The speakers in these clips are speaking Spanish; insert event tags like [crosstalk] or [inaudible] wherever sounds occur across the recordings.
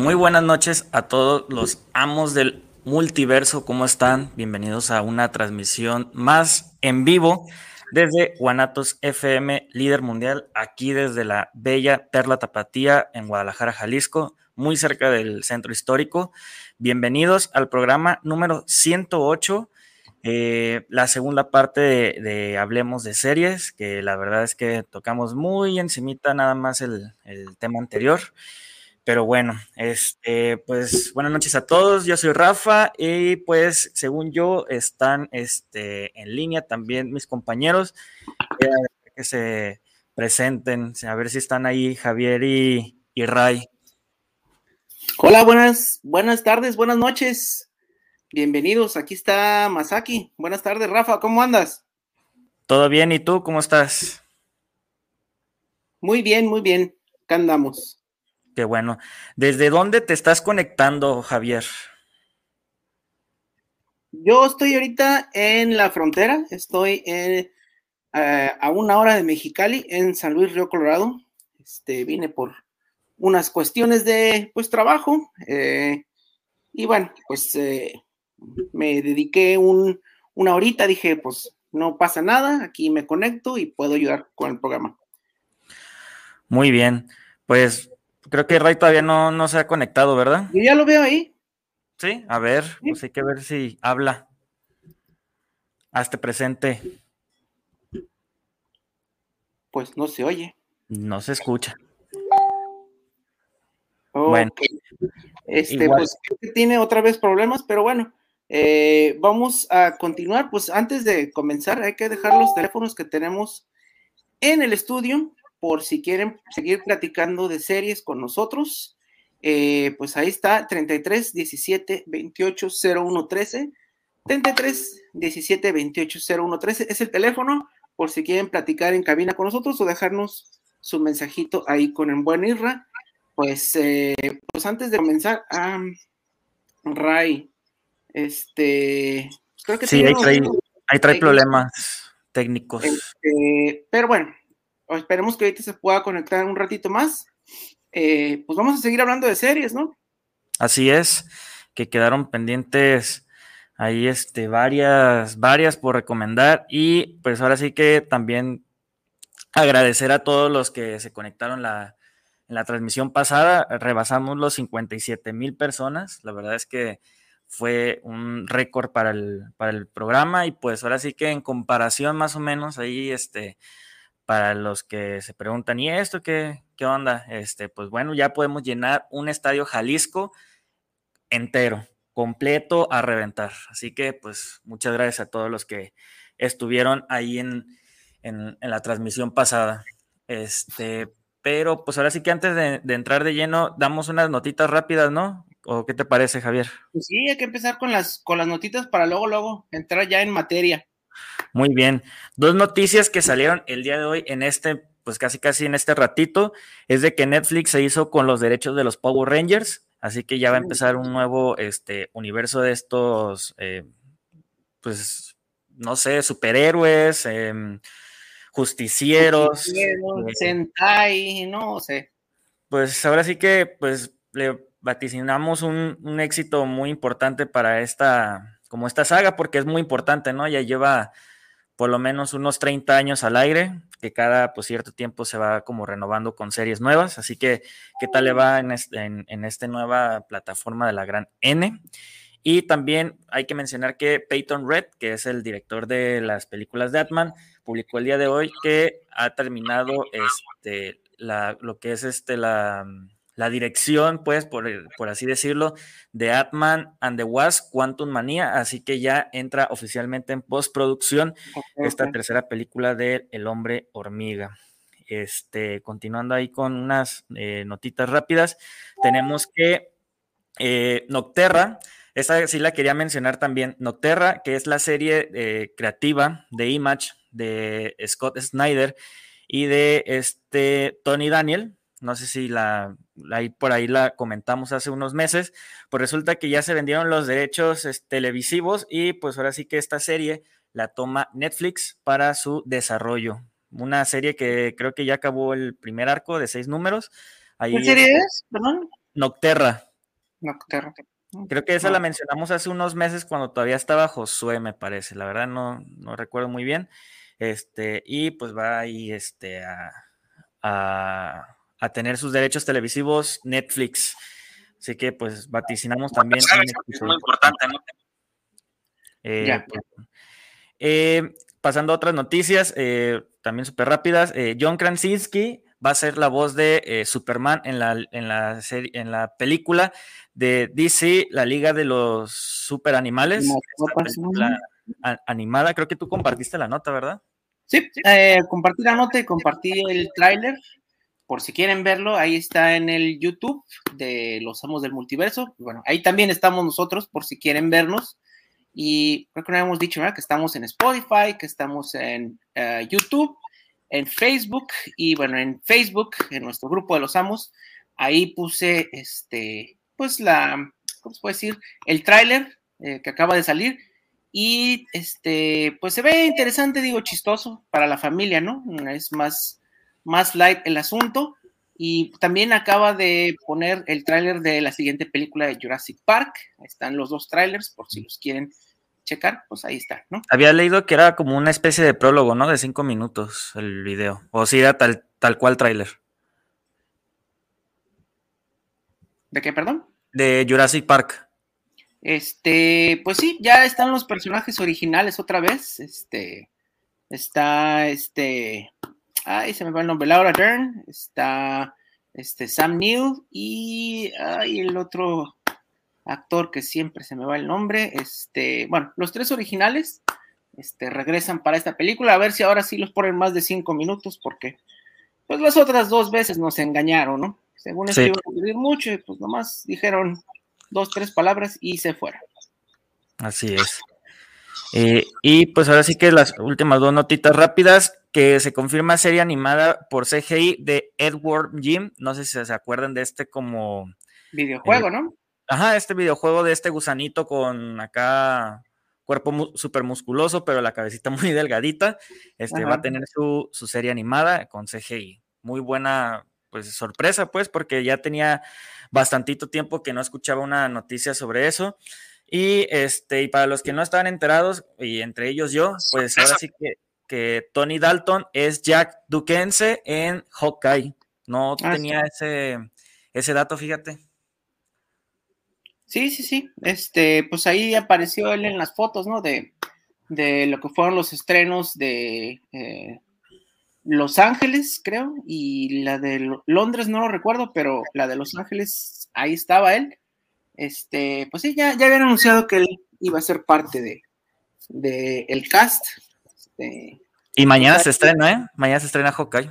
Muy buenas noches a todos los amos del multiverso. ¿Cómo están? Bienvenidos a una transmisión más en vivo desde Guanatos FM, líder mundial, aquí desde la bella Perla Tapatía en Guadalajara, Jalisco, muy cerca del centro histórico. Bienvenidos al programa número 108, eh, la segunda parte de, Hablemos de Series, que la verdad es que tocamos muy encimita nada más el, el tema anterior. Pero bueno, este, pues buenas noches a todos. Yo soy Rafa y pues según yo están este, en línea también mis compañeros que se presenten, a ver si están ahí Javier y, y Ray. Hola, buenas, buenas tardes, buenas noches. Bienvenidos, aquí está Masaki. Buenas tardes, Rafa, ¿cómo andas? Todo bien, ¿y tú cómo estás? Muy bien, muy bien. Acá andamos. Qué bueno. ¿Desde dónde te estás conectando, Javier? Yo estoy ahorita en la frontera, estoy eh, a una hora de Mexicali, en San Luis Río Colorado. Este, vine por unas cuestiones de pues trabajo eh, y bueno, pues eh, me dediqué un, una horita, dije pues no pasa nada, aquí me conecto y puedo ayudar con el programa. Muy bien, pues Creo que Ray todavía no, no se ha conectado, ¿verdad? Yo ya lo veo ahí. Sí, a ver, pues hay que ver si habla. Hazte presente. Pues no se oye. No se escucha. Bueno. Este, pues tiene otra vez problemas, pero bueno, eh, vamos a continuar. Pues antes de comenzar, hay que dejar los teléfonos que tenemos en el estudio por si quieren seguir platicando de series con nosotros. Eh, pues ahí está, 33 17 28 01 13. 33 17 28 01 13 es el teléfono por si quieren platicar en cabina con nosotros o dejarnos su mensajito ahí con el buen Irra. Pues, eh, pues antes de comenzar, Ray, este, creo que sí, ahí trae, problemas técnicos. Este, pero bueno, esperemos que ahorita se pueda conectar un ratito más. Eh, pues vamos a seguir hablando de series, ¿no? Así es, que quedaron pendientes ahí este, varias, varias por recomendar y pues ahora sí que también agradecer a todos los que se conectaron la, en la transmisión pasada, rebasamos los 57 mil personas, la verdad es que fue un récord para el, para el programa y pues ahora sí que en comparación más o menos ahí este para los que se preguntan, ¿y esto qué, qué onda? Este, pues bueno, ya podemos llenar un estadio Jalisco entero, completo a reventar. Así que, pues, muchas gracias a todos los que estuvieron ahí en, la transmisión pasada. Este, pero pues ahora sí que antes de, de, entrar de lleno, damos unas notitas rápidas, ¿no? ¿O qué te parece, Javier? Pues sí, hay que empezar con las, con las notitas para luego, luego entrar ya en materia. Muy bien. Dos noticias que salieron el día de hoy en este, pues casi casi en este ratito, es de que Netflix se hizo con los derechos de los Power Rangers, así que ya va a empezar un nuevo este, universo de estos, eh, pues, no sé, superhéroes, em, justicieros. Eh, Sentai, no sé. Pues ahora sí que, pues, le vaticinamos un, un éxito muy importante para esta como esta saga, porque es muy importante, ¿no? Ya lleva por lo menos unos 30 años al aire, que cada pues, cierto tiempo se va como renovando con series nuevas, así que qué tal le va en, este, en, esta nueva plataforma de la gran N. Y también hay que mencionar que Peyton Red, que es el director de las películas de Atman, publicó el día de hoy que ha terminado este, la, lo que es este, la, la dirección, pues, por, por, así decirlo, de Atman and the Wasp, Quantum Manía, así que ya entra oficialmente en postproducción esta tercera película de El hombre hormiga. Este, continuando ahí con unas eh, notitas rápidas, tenemos que eh, Nocterra, esa sí la quería mencionar también, Nocterra, que es la serie eh, creativa de Image de Scott Snyder y de este Tony Daniel, no sé si la, ahí por ahí la comentamos hace unos meses, pues resulta que ya se vendieron los derechos televisivos y pues ahora sí que esta serie la toma Netflix para su desarrollo. Una serie que creo que ya acabó el primer arco de seis números. ¿Qué serie es? Nocterra. Nocterra. Creo que esa la mencionamos hace unos meses cuando todavía estaba Josué, me parece. La verdad no, no recuerdo muy bien. Este, y pues va ahí este, a, a, tener sus derechos televisivos Netflix. Así que pues vaticinamos también. Es muy importante, ¿no? Eh, pues, eh, pasando a otras noticias, eh, también súper rápidas. John Krasinski va a ser la voz de Superman en la, en, la serie, en la película de DC, la Liga de los Super Animales. animada, creo que tú compartiste la nota, ¿verdad? Sí, eh, compartí la nota y compartí el tráiler. Por si quieren verlo, ahí está en el YouTube de Los Amos del Multiverso. Bueno, ahí también estamos nosotros, por si quieren vernos. Y creo que no habíamos dicho, ¿verdad? Que estamos en Spotify, que estamos en eh, YouTube, en Facebook. Y bueno, en Facebook, en nuestro grupo de Los Amos, ahí puse este, pues la, ¿cómo se puede decir? El tráiler eh, que acaba de salir y este, pues se ve interesante, digo, chistoso para la familia, ¿no? Es más, más light el asunto. Y también acaba de poner el tráiler de la siguiente película de Jurassic Park. Ahí están los dos trailers, por si los quieren checar, pues ahí está, ¿no? Había leído que era como una especie de prólogo, ¿no? De cinco minutos el video. O si era tal, tal cual tráiler. ¿De qué, perdón? De Jurassic Park. Este, pues sí, ya están los personajes originales otra vez. Este, está este, ay, se me va el nombre, Laura Dern, está este Sam Neill y ay, el otro actor que siempre se me va el nombre, este, bueno, los tres originales este, regresan para esta película, a ver si ahora sí los ponen más de cinco minutos, porque pues las otras dos veces nos engañaron, ¿no? Según esto iba a pedir mucho y pues nomás dijeron dos, tres palabras y se fuera. Así es. Eh, y pues ahora sí que las últimas dos notitas rápidas, que se confirma serie animada por CGI de Edward Jim, no sé si se acuerdan de este como... Videojuego, eh, ¿no? Ajá, este videojuego de este gusanito con acá cuerpo súper musculoso, pero la cabecita [laughs] muy delgadita, este va a tener su, su serie animada con CGI. Muy buena, pues sorpresa, pues, porque ya tenía bastantito tiempo que no escuchaba una noticia sobre eso. Y este, y para los que no estaban enterados, y entre ellos yo, pues ahora sí que, que Tony Dalton es Jack Duquense en Hawkeye. No ah, tenía ese, ese dato, fíjate. Sí, sí, sí. Este, pues ahí apareció él en las fotos, ¿no? De, de lo que fueron los estrenos de eh, los Ángeles, creo, y la de Londres no lo recuerdo, pero la de Los Ángeles, ahí estaba él. Este, pues sí, ya, ya habían anunciado que él iba a ser parte de, de el cast. Este, y mañana se estrena, ¿eh? Mañana se estrena Hawkeye.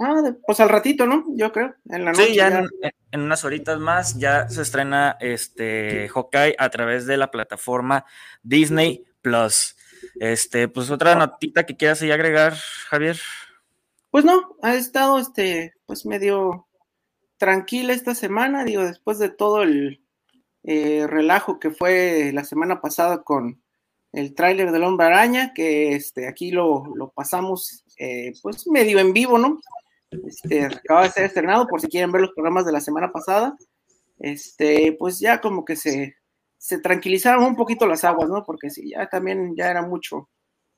Ah, pues al ratito, ¿no? Yo creo, en la noche. Sí, ya, En, unas horitas más ya se estrena este Hawkeye a través de la plataforma Disney Plus. Este, pues otra notita que quieras ahí agregar, Javier. Pues no, ha estado este, pues medio tranquila esta semana, digo, después de todo el eh, relajo que fue la semana pasada con el tráiler del Hombre Araña, que este, aquí lo, pasamos eh, pues medio en vivo, ¿no? Este, acaba de ser estrenado, por si quieren ver los programas de la semana pasada. Este, pues ya como que se, se tranquilizaron un poquito las aguas, ¿no? Porque sí, ya también ya era mucho,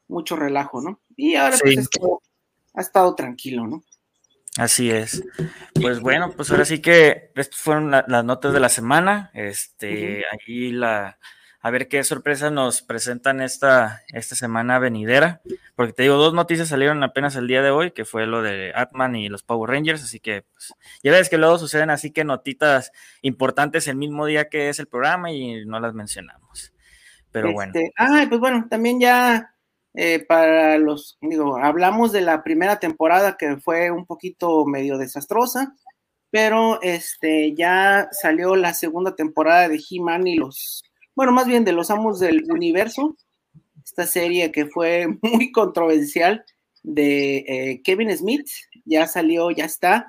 mucho relajo, ¿no? Y ahora pues esto ha estado tranquilo, ¿no? Así es. Pues bueno, pues ahora sí que estas fueron las notas de la semana. Este, ahí la, a ver qué sorpresa nos presentan esta, esta semana venidera. Porque te digo, dos noticias salieron apenas el día de hoy, que fue lo de Atman y los Power Rangers. Así que, pues, ya ves que luego suceden así que notitas importantes el mismo día que es el programa y no las mencionamos. Pero bueno. Ah, pues bueno, también ya eh, para los, digo, hablamos de la primera temporada que fue un poquito medio desastrosa, pero este ya salió la segunda temporada de He-Man y los, bueno, más bien de los amos del universo, esta serie que fue [laughs] muy controversial de eh, Kevin Smith, ya salió, ya está.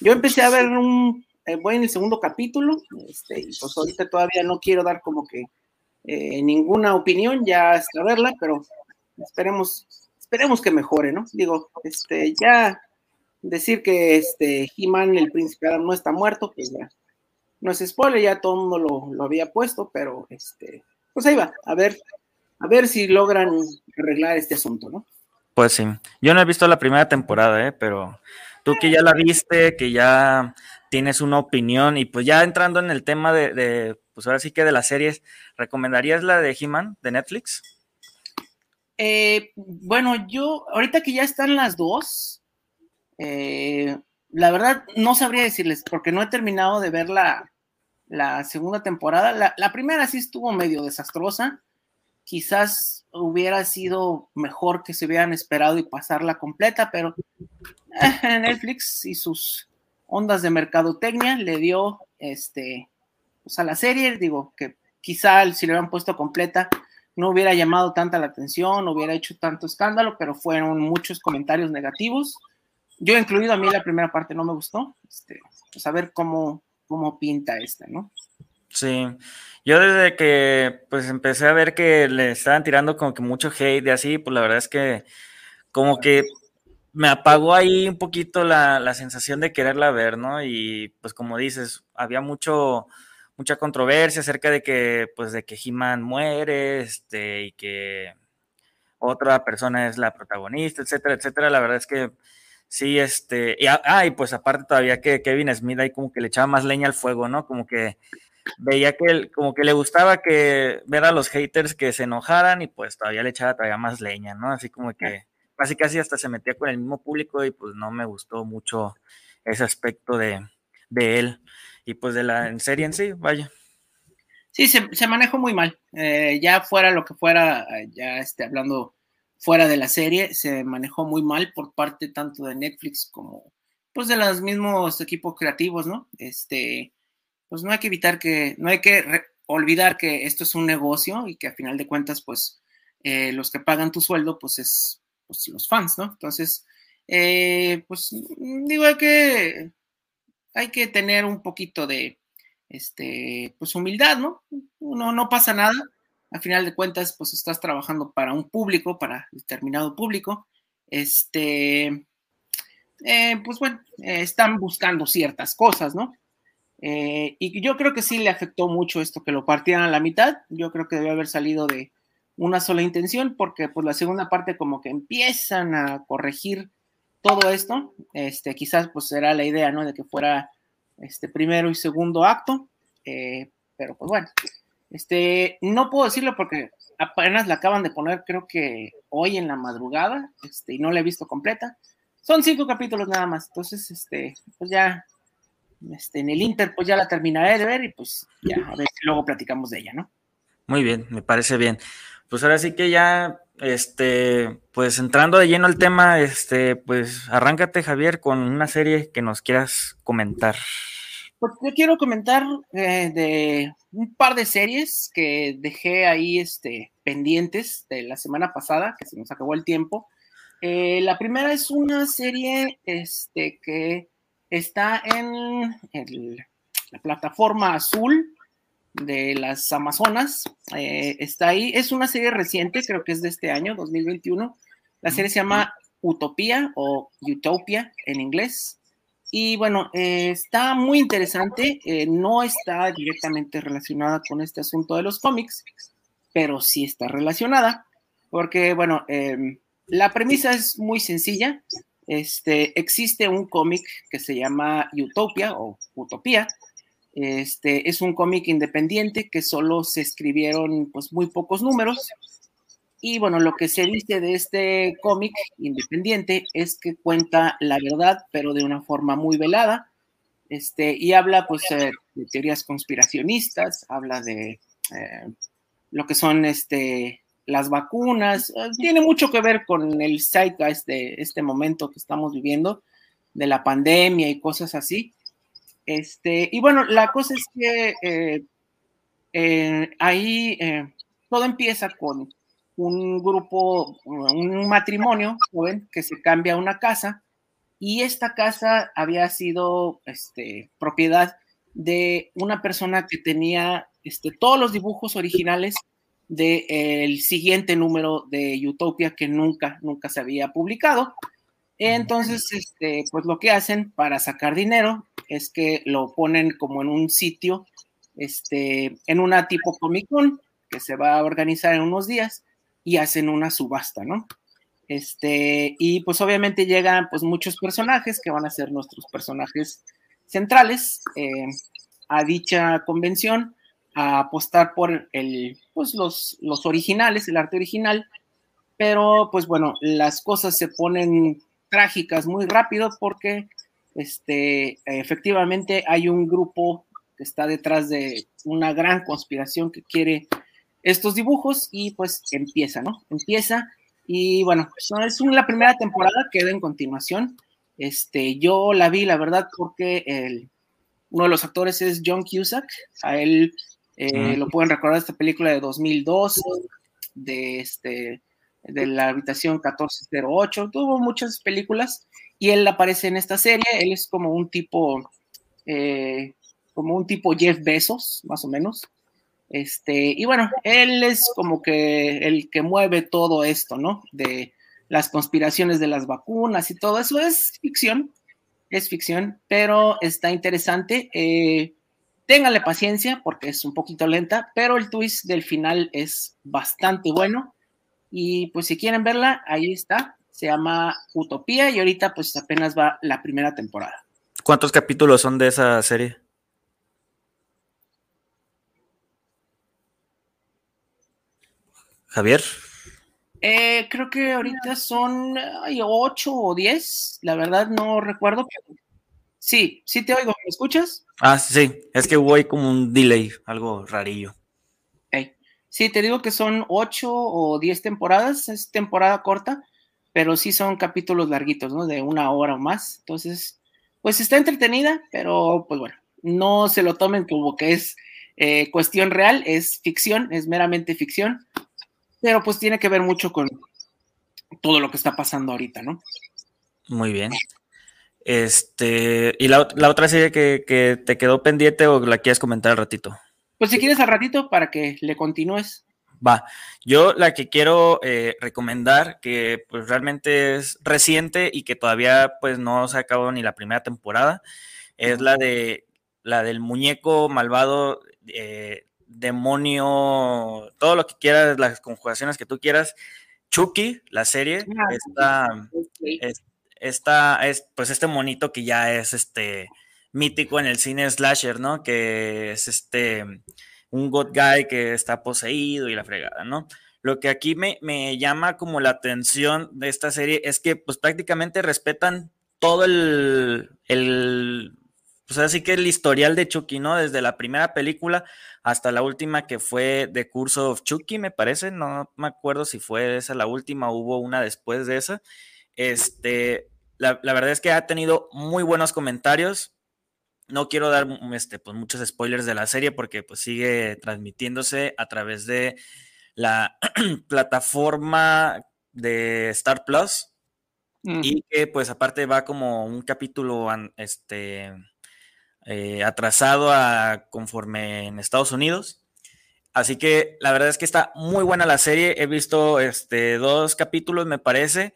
Yo empecé a ver un, eh, voy en el segundo capítulo, este, y pues ahorita todavía no quiero dar como que ninguna opinión, ya hasta verla, pero esperemos, esperemos que mejore, ¿no? Digo, este, ya decir que este He-Man, el príncipe Adam, no está muerto, pues ya, no es spoiler, ya todo el mundo lo, lo, había puesto, pero este, pues ahí va, a ver, a ver si logran arreglar este asunto, ¿no? Pues sí, yo no he visto la primera temporada, ¿eh? pero tú que ya la viste, que ya tienes una opinión y pues ya entrando en el tema de, pues ahora sí que de las series, ¿recomendarías la de He-Man de Netflix? Eh, bueno, yo ahorita que ya están las dos, eh, la verdad no sabría decirles porque no he terminado de ver la, segunda temporada. La, la, primera sí estuvo medio desastrosa. Quizás hubiera sido mejor que se hubieran esperado y pasarla completa, pero eh, Netflix y sus ondas de mercadotecnia le dio este pues a la serie, digo que quizá si le hubieran puesto completa no hubiera llamado tanta la atención, no hubiera hecho tanto escándalo, pero fueron muchos comentarios negativos. Yo incluido a mí la primera parte no me gustó, este, pues a ver cómo, cómo pinta esta, ¿no? Sí, yo desde que pues empecé a ver que le estaban tirando como que mucho hate y así, pues la verdad es que como que me apagó ahí un poquito la, la, sensación de quererla ver, ¿no? Y pues como dices, había mucho, mucha controversia acerca de que, pues de que He-Man muere, este, y que otra persona es la protagonista, etcétera, etcétera. La verdad es que sí, este, y, ah, y pues aparte todavía que Kevin Smith ahí como que le echaba más leña al fuego, ¿no? Como que veía que él, como que le gustaba que ver a los haters que se enojaran y pues todavía le echaba todavía más leña, ¿no? Así como que casi casi hasta se metía con el mismo público y pues no me gustó mucho ese aspecto de, de él y pues de la en serie en sí, vaya. Sí, se, se manejó muy mal. Eh, ya fuera lo que fuera, ya esté hablando fuera de la serie, se manejó muy mal por parte tanto de Netflix como pues de los mismos equipos creativos, ¿no? Este, pues no hay que evitar que, no hay que olvidar que esto es un negocio y que a final de cuentas, pues eh, los que pagan tu sueldo, pues es pues, los fans, ¿no? Entonces, eh, pues digo, hay que, hay que tener un poquito de, este, pues humildad, ¿no? No, no pasa nada. Al final de cuentas, pues estás trabajando para un público, para determinado público. Este, eh, pues bueno, están buscando ciertas cosas, ¿no? Eh, y yo creo que sí le afectó mucho esto que lo partieran a la mitad. Yo creo que debe haber salido de una sola intención, porque pues la segunda parte como que empiezan a corregir todo esto. Este, quizás pues será la idea, ¿no? De que fuera este primero y segundo acto. Eh, pero pues bueno, este, no puedo decirlo porque apenas la acaban de poner, creo que hoy en la madrugada, este, y no la he visto completa. Son cinco capítulos nada más, entonces, este, pues ya este, en el Inter, pues ya la terminaré de ver y pues ya, a ver si luego platicamos de ella, ¿no? Muy bien, me parece bien. Pues ahora sí que ya, este, pues entrando de lleno al tema, este, pues arráncate, Javier, con una serie que nos quieras comentar. Pues yo quiero comentar eh, de un par de series que dejé ahí, este, pendientes de la semana pasada, que se nos acabó el tiempo. Eh, la primera es una serie, este, que está en la plataforma azul de las Amazonas. Eh, está ahí. Es una serie reciente, creo que es de este año, 2021. La serie se llama Utopía o Utopia en inglés. Y bueno, eh, está muy interesante. Eh, no está directamente relacionada con este asunto de los cómics, pero sí está relacionada. Porque, bueno, em, la premisa es muy sencilla. Este, existe un cómic que se llama Utopia o Utopía. Este, es un cómic independiente que solo se escribieron pues muy pocos números. Y bueno, lo que se dice de este cómic independiente es que cuenta la verdad, pero de una forma muy velada. Este, y habla pues eh, de teorías conspiracionistas, habla de eh, lo que son este, las vacunas, eh, tiene mucho que ver con el zeitgeist de este momento que estamos viviendo, de la pandemia y cosas así. Este, y bueno, la cosa es que ahí todo empieza con un grupo, un matrimonio joven que se cambia a una casa y esta casa había sido este, propiedad de una persona que tenía este, todos los dibujos originales del siguiente número de Utopia que nunca, nunca se había publicado. Entonces, este, pues lo que hacen para sacar dinero es que lo ponen como en un sitio, este, en una tipo Comic Con que se va a organizar en unos días y hacen una subasta, ¿no? Este, y pues obviamente llegan pues muchos personajes que van a ser nuestros personajes centrales eh, a dicha convención a apostar por el, pues los, los originales, el arte original, pero pues bueno, las cosas se ponen trágicas muy rápido porque este, efectivamente hay un grupo que está detrás de una gran conspiración que quiere estos dibujos y pues empieza, ¿no? Empieza y bueno, es la primera temporada, queda en continuación. Este, yo la vi, la verdad, porque el, uno de los actores es John Cusack, a él eh, lo pueden recordar esta película de 2002, de este de la habitación 1408, tuvo muchas películas y él aparece en esta serie, él es como un tipo, eh, como un tipo Jeff Bezos, más o menos. Este, y bueno, él es como que el que mueve todo esto, ¿no? De las conspiraciones de las vacunas y todo eso es ficción, es ficción, pero está interesante. Eh, paciencia porque es un poquito lenta, pero el twist del final es bastante bueno. Y pues si quieren verla, ahí está. Se llama Utopía y ahorita pues apenas va la primera temporada. ¿Cuántos capítulos son de esa serie? Javier. Eh, creo que ahorita son ay, 8 o 10, la verdad no recuerdo. Sí, sí te oigo, ¿me escuchas? Ah, sí, es que hubo ahí como un delay, algo rarillo. Sí, te digo que son ocho o diez temporadas, es temporada corta, pero sí son capítulos larguitos, ¿no? De una hora o más. Entonces, pues está entretenida, pero pues bueno, no se lo tomen como que es eh, cuestión real, es ficción, es meramente ficción, pero pues tiene que ver mucho con todo lo que está pasando ahorita, ¿no? Muy bien. Este, ¿y la, otra serie que, que, te quedó pendiente o la quieres comentar al ratito? Pues si quieres al ratito para que le continúes. Va, yo la que quiero eh, recomendar, que pues realmente es reciente y que todavía pues no se ha acabado ni la primera temporada, es la de la del muñeco malvado, eh, demonio, todo lo que quieras, las conjugaciones que tú quieras. Chucky, la serie, ah, esta, es, pues este monito que ya es este mítico en el cine slasher, ¿no? Que es este, un God Guy que está poseído y la fregada, ¿no? Lo que aquí me, me llama como la atención de esta serie es que pues prácticamente respetan todo el, el pues así que el historial de Chucky, ¿no? Desde la primera película hasta la última que fue The Curse of Chucky, me parece, no me acuerdo si fue esa la última, hubo una después de esa. Este, la, la verdad es que ha tenido muy buenos comentarios, no quiero dar este, pues, muchos spoilers de la serie porque pues, sigue transmitiéndose a través de la [clears throat] plataforma de Star Plus y que pues aparte va como un capítulo este, eh, atrasado a conforme en Estados Unidos. Así que la verdad es que está muy buena la serie. He visto este, dos capítulos, me parece.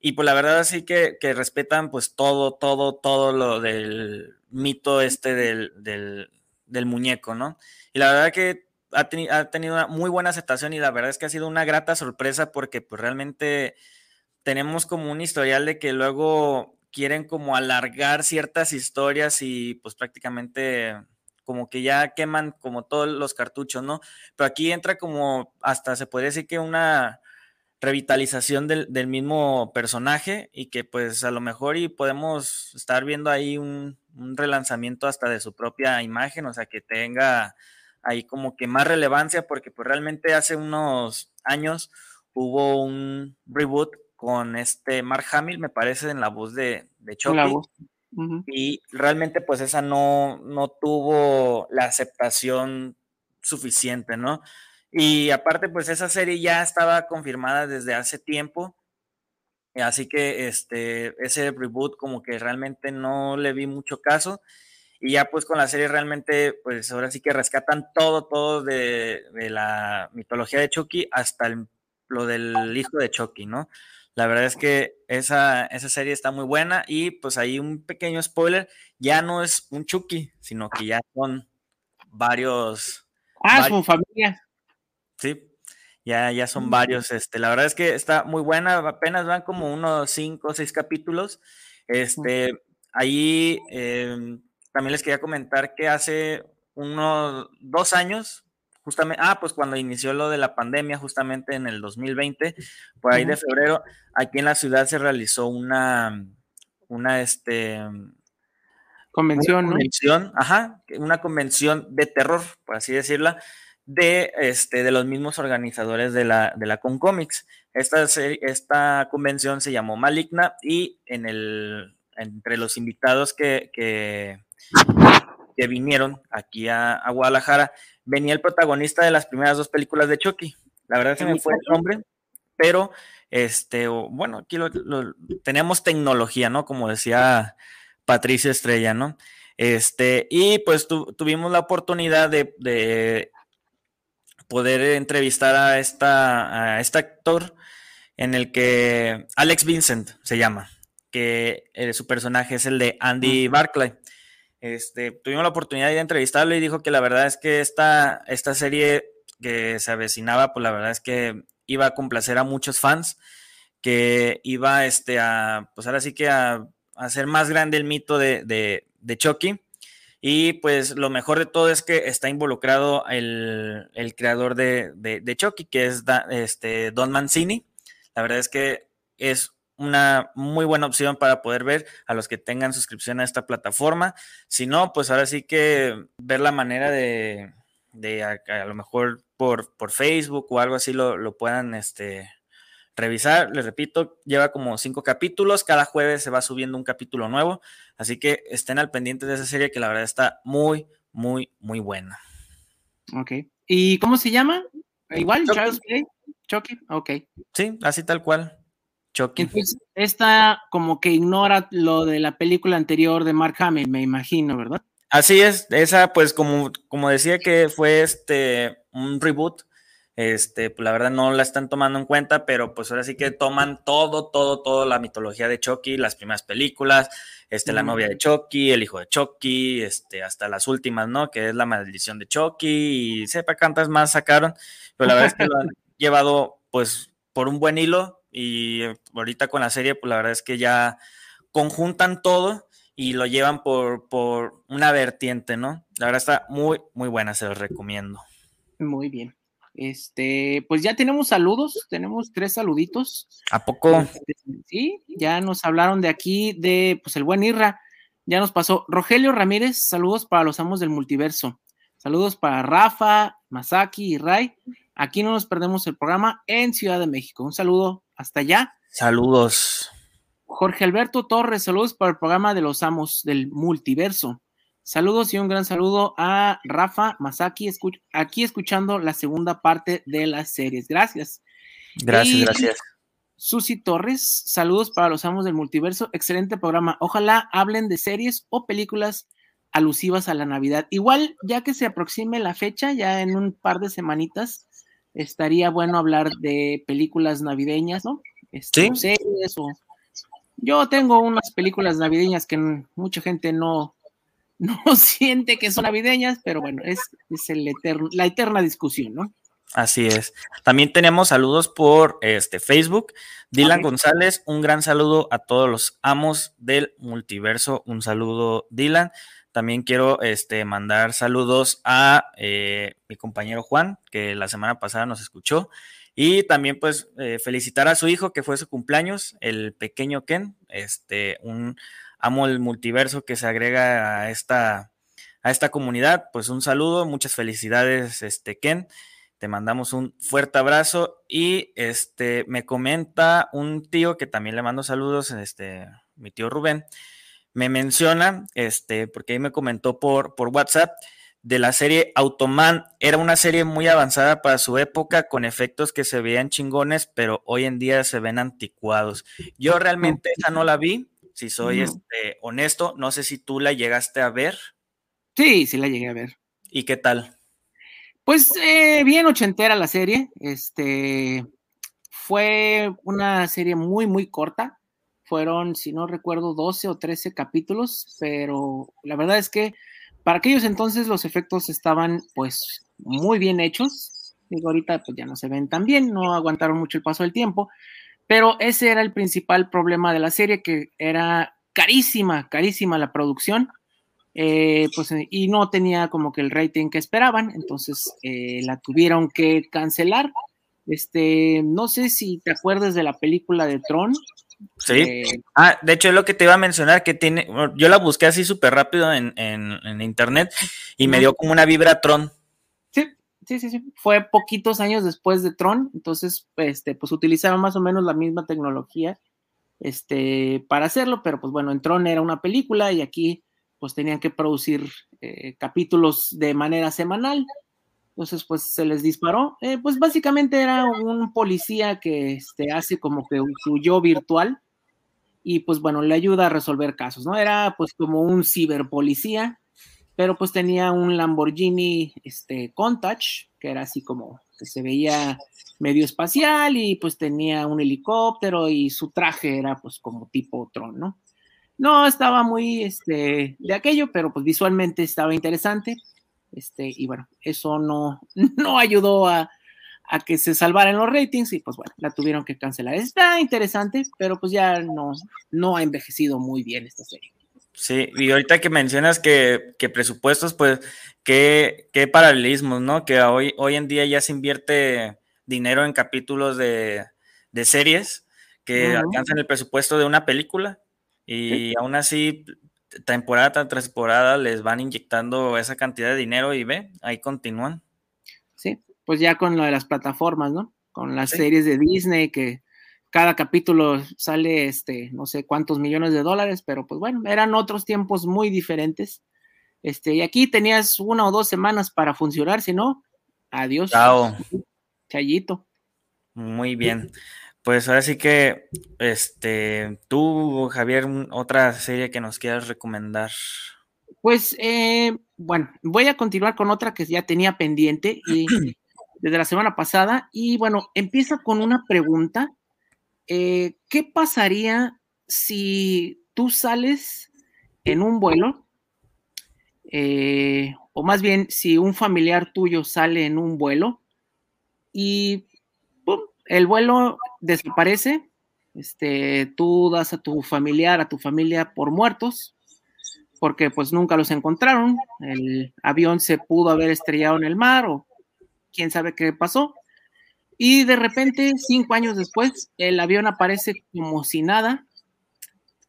Y pues la verdad sí que, que respetan pues todo, todo, todo lo del mito este del, muñeco, ¿no? Y la verdad que ha, tenido una muy buena aceptación y la verdad es que ha sido una grata sorpresa porque pues realmente tenemos como un historial de que luego quieren como alargar ciertas historias y pues prácticamente como que ya queman como todos los cartuchos, ¿no? Pero aquí entra como hasta se podría decir que una revitalización del, mismo personaje y que pues a lo mejor y podemos estar viendo ahí un, relanzamiento hasta de su propia imagen, o sea, que tenga ahí como que más relevancia porque pues realmente hace unos años hubo un reboot con este Mark Hamill, me parece, en la voz de, de Chucky. Y realmente pues esa no, no tuvo la aceptación suficiente, ¿no? Y aparte, pues esa serie ya estaba confirmada desde hace tiempo. Así que este, ese reboot como que realmente no le vi mucho caso. Y ya pues con la serie realmente, pues ahora sí que rescatan todo, todo de, la mitología de Chucky hasta lo del hijo de Chucky, ¿no? La verdad es que esa, esa serie está muy buena y pues ahí un pequeño spoiler, ya no es un Chucky, sino que ya son varios. Ah, su familia. Sí, ya, ya son varios. Este, la verdad es que está muy buena, apenas van como unos cinco o seis capítulos. Este, ahí em, también les quería comentar que hace unos dos años, justamente, ah, pues cuando inició lo de la pandemia, justamente en el 2020, por ahí de febrero, aquí en la ciudad se realizó una, una, este, convención, una convención, ajá, una convención de terror, por así decirla, de, este, de los mismos organizadores de la, de la Concomics. Esta, esta convención se llamó Maligna y en el, entre los invitados que, que, vinieron aquí a, Guadalajara, venía el protagonista de las primeras dos películas de Chucky. La verdad que me fue el nombre, pero este, bueno, aquí lo, tenemos tecnología, ¿no? Como decía Patricia Estrella, ¿no? Este, y pues tuvimos la oportunidad de, de, poder entrevistar a, esta, a este actor en el que Alex Vincent se llama, que eh, su personaje es el de Andy Barclay. Este, tuvimos la oportunidad de entrevistarlo y dijo que la verdad es que esta, esta serie que se avecinaba, pues la verdad es que iba a complacer a muchos fans, que iba este, a, pues ahora sí que a, hacer más grande el mito de, de, Chucky. Y pues lo mejor de todo es que está involucrado el, creador de, de, Chucky, que es este, Don Mancini. La verdad es que es una muy buena opción para poder ver a los que tengan suscripción a esta plataforma. Si no, pues ahora sí que ver la manera de, de a, lo mejor por, por Facebook o algo así lo, lo puedan este, revisar. Les repito, lleva como cinco capítulos. Cada jueves se va subiendo un capítulo nuevo. Así que estén al pendiente de esa serie que la verdad está muy, muy, muy buena. Ok. ¿Y cómo se llama? Igual, Charles Play. Chucky, ok. Sí, así tal cual. Entonces, esta como que ignora lo de la película anterior de Mark Hamill, me imagino, ¿verdad? Así es, esa pues como, como decía que fue este un reboot, este, pues la verdad no la están tomando en cuenta, pero pues ahora sí que toman todo, todo, todo la mitología de Chucky, las primeras películas, este, la novia de Chucky, el hijo de Chucky, este, hasta las últimas, ¿no? Que es la maldición de Chucky y sepa cuántas más sacaron, pero la verdad es que lo han [laughs] llevado pues por un buen hilo, y ahorita con la serie, pues la verdad es que ya conjuntan todo y lo llevan por, por una vertiente, ¿no? La verdad está muy, muy buena, se los recomiendo. Muy bien. Este, pues ya tenemos saludos, tenemos tres saluditos. ¿A poco? Este, sí, ya nos hablaron de aquí, de pues el buen Irra, ya nos pasó. Rogelio Ramírez, saludos para los amos del multiverso. Saludos para Rafa, Masaki y Ray. Aquí no nos perdemos el programa en Ciudad de México. Un saludo hasta allá. Saludos. Jorge Alberto Torres, saludos para el programa de los amos del multiverso. Saludos y un gran saludo a Rafa Masaki, aquí escuchando la segunda parte de las series. Gracias. Gracias, gracias. Susi Torres, saludos para los amos del multiverso. Excelente programa. Ojalá hablen de series o películas alusivas a la Navidad. Igual, ya que se aproxime la fecha, ya en un par de semanitas, estaría bueno hablar de películas navideñas, ¿no? Este, ¿Sí? Yo tengo unas películas navideñas que mucha gente no, [laughs] no [laughs] siente que son navideñas, pero bueno, es, es el la eterna discusión, ¿no? Así es. También tenemos saludos por este Facebook. Dylan González, un gran saludo a todos los amos del multiverso. Un saludo, Dylan. También quiero este, mandar saludos a eh, mi compañero Juan, que la semana pasada nos escuchó. Y también, pues, eh, felicitar a su hijo, que fue su cumpleaños, el pequeño Ken, este, un amo del multiverso que se agrega a esta, a esta comunidad. Pues un saludo, muchas felicidades, este, Ken. Te mandamos un fuerte abrazo. Y este, me comenta un tío que también le mando saludos, este, mi tío Rubén me menciona, este, porque ahí me comentó por, por WhatsApp, de la serie Automan. Era una serie muy avanzada para su época, con efectos que se veían chingones, pero hoy en día se ven anticuados. Yo realmente esa no la vi, si soy este, honesto. No sé si tú la llegaste a ver. Sí, sí la llegué a ver. ¿Y qué tal? Pues eh, bien ochentera la serie. Este, fue una serie muy, muy corta. Fueron, si no recuerdo, 12 o 13 capítulos, pero la verdad es que para aquellos entonces los efectos estaban pues muy bien hechos. Digo, ahorita pues ya no se ven tan bien, no aguantaron mucho el paso del tiempo, pero ese era el principal problema de la serie, que era carísima, carísima la producción, eh, pues, y no tenía como que el rating que esperaban, entonces eh, la tuvieron que cancelar. Este, no sé si te acuerdas de la película de Tron, Sí. Eh, ah, de hecho es lo que te iba a mencionar, que tiene, yo la busqué así súper rápido en, internet y me dio como una vibra Tron. Sí, sí, sí, sí. Fue poquitos años después de Tron, entonces, este, pues utilizaron más o menos la misma tecnología, este, para hacerlo, pero pues bueno, en Tron era una película y aquí pues tenían que producir eh, capítulos de manera semanal. Entonces, pues se les disparó. Eh, pues básicamente era un policía que este, hace como que su yo virtual y pues bueno, le ayuda a resolver casos, ¿no? Era pues como un ciberpolicía, pero pues tenía un Lamborghini este, Countach, que era así como que se veía medio espacial y pues tenía un helicóptero y su traje era pues como tipo Tron, ¿no? No estaba muy este, de aquello, pero pues visualmente estaba interesante. Este, y bueno, eso no, [laughs] no ayudó a, que se salvaran los ratings y pues bueno, la tuvieron que cancelar. Está interesante, pero pues ya no, no ha envejecido muy bien esta serie. Sí, y ahorita que mencionas que, presupuestos, pues, qué, qué paralelismos, ¿no? Que hoy, hoy en día ya se invierte dinero en capítulos de, series que alcanzan el presupuesto de una película y aún así temporada tras temporada les van inyectando esa cantidad de dinero y ve, ahí continúan. Sí, pues ya con lo de las plataformas, ¿no? Con las series de Disney que cada capítulo sale, este, no sé cuántos millones de dólares, pero pues bueno, eran otros tiempos muy diferentes. Este, y aquí tenías una o dos semanas para funcionar, si no, adiós. Chao. Chayito. Muy bien. Pues ahora sí que, este, tú, Javier, otra serie que nos quieras recomendar. Pues, eh, bueno, voy a continuar con otra que ya tenía pendiente y [clears throat] desde la semana pasada. Y bueno, empieza con una pregunta. Eh, ¿Qué pasaría si tú sales en un vuelo? Eh, o más bien, si un familiar tuyo sale en un vuelo y el vuelo desaparece, este, tú das a tu familiar, a tu familia por muertos, porque pues nunca los encontraron, el avión se pudo haber estrellado en el mar o quién sabe qué pasó, y de repente, cinco años después, el avión aparece como si nada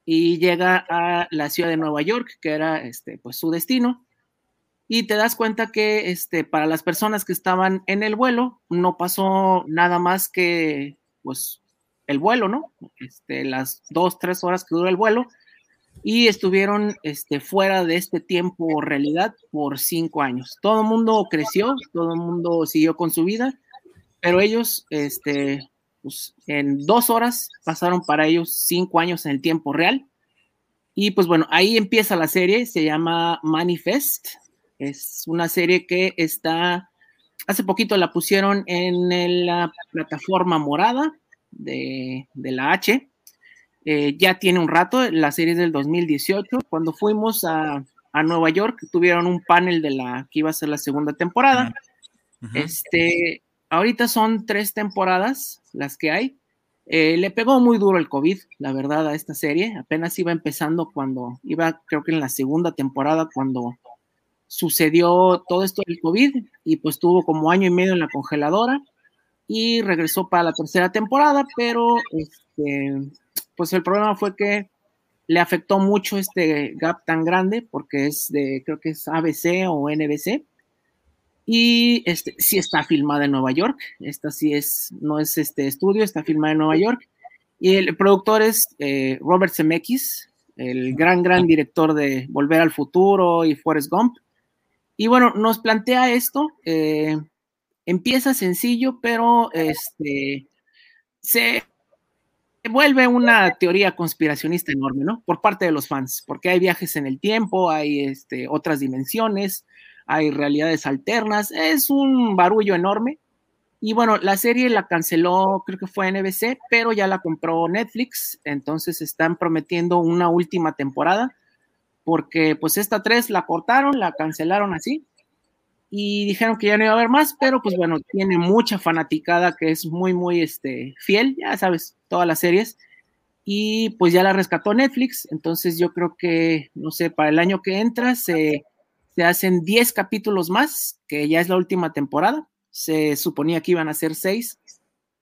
y llega a la ciudad de Nueva York, que era este, pues, su destino, y te das cuenta que este, para las personas que estaban en el vuelo no pasó nada más que pues el vuelo, ¿no? Este, las dos, tres horas que dura el vuelo y estuvieron este, fuera de este tiempo realidad por cinco años. Todo el mundo creció, todo el mundo siguió con su vida, pero ellos, este, pues, en dos horas pasaron para ellos cinco años en el tiempo real. Y pues bueno, ahí empieza la serie, se llama Manifest, es una serie que está, hace poquito la pusieron en la plataforma morada de, la H. Eh, ya tiene un rato, la serie es del 2018. Cuando fuimos a, Nueva York, tuvieron un panel de la que iba a ser la segunda temporada. Este, ahorita son tres temporadas las que hay. Eh, le pegó muy duro el COVID, la verdad, a esta serie. Apenas iba empezando cuando iba, creo que en la segunda temporada, cuando sucedió todo esto del COVID y pues tuvo como año y medio en la congeladora y regresó para la tercera temporada, pero este, pues el problema fue que le afectó mucho este gap tan grande porque es de, creo que es ABC o NBC. Y este, sí está filmada en Nueva York. Esta sí es, no es este estudio, está filmada en Nueva York. Y el productor es eh, Robert Zemeckis, el gran, gran director de Volver al Futuro y Forrest Gump. Y bueno, nos plantea esto. Eh, empieza sencillo, pero este se vuelve una teoría conspiracionista enorme, ¿no? Por parte de los fans, porque hay viajes en el tiempo, hay este, otras dimensiones, hay realidades alternas, es un barullo enorme. Y bueno, la serie la canceló, creo que fue NBC, pero ya la compró Netflix, entonces están prometiendo una última temporada, porque pues esta tres la cortaron, la cancelaron así, y dijeron que ya no iba a haber más, pero pues bueno, tiene mucha fanaticada que es muy, muy este, fiel, ya sabes, todas las series, y pues ya la rescató Netflix, entonces yo creo que, no sé, para el año que entra se, se hacen 10 capítulos más, que ya es la última temporada, se suponía que iban a ser seis,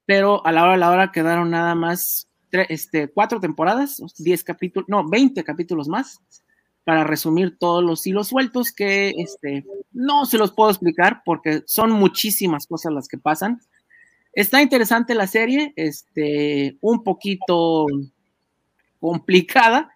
pero a la hora de la hora quedaron nada más este, cuatro temporadas, diez capítulos, no, 20 capítulos más, para resumir todos los hilos sueltos que este, no se los puedo explicar porque son muchísimas cosas las que pasan. Está interesante la serie, este, un poquito complicada,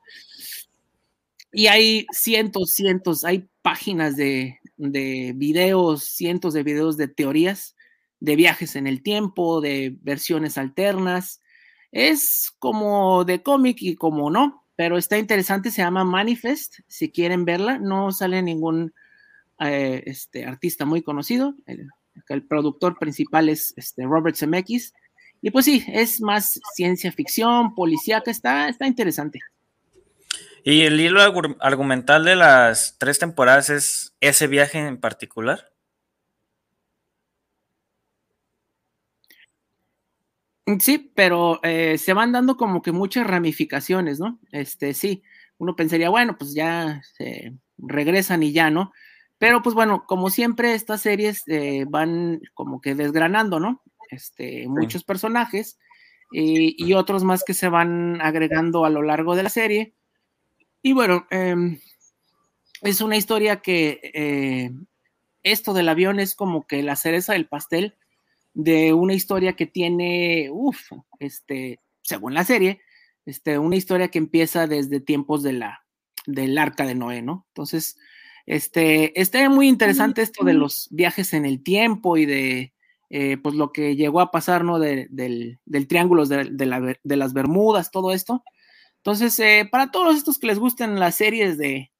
y hay cientos, cientos, hay páginas de, de videos, cientos de videos de teorías de viajes en el tiempo, de versiones alternas. Es como de cómic y como no, pero está interesante, se llama Manifest, si quieren verla, no sale ningún eh, este, artista muy conocido, el, productor principal es este, Robert Zemeckis, y pues sí, es más ciencia ficción, policíaca, está, está interesante. ¿Y el hilo argumental de las tres temporadas es ese viaje en particular? Sí, pero eh, se van dando como que muchas ramificaciones, ¿no? Este, sí, uno pensaría, bueno, pues ya se regresan y ya, ¿no? Pero pues bueno, como siempre, estas series eh, van como que desgranando, ¿no? Este, muchos personajes eh, y otros más que se van agregando a lo largo de la serie y bueno, em, es una historia que eh, esto del avión es como que la cereza del pastel de una historia que tiene, uff, este, según la serie, este, una historia que empieza desde tiempos de la, del arca de Noé, ¿no? Entonces, este, está muy interesante esto de los viajes en el tiempo y de, eh, pues, lo que llegó a pasar, ¿no? del, del, triángulo de, de, las Bermudas, todo esto. Entonces, eh, para todos estos que les gusten las series de,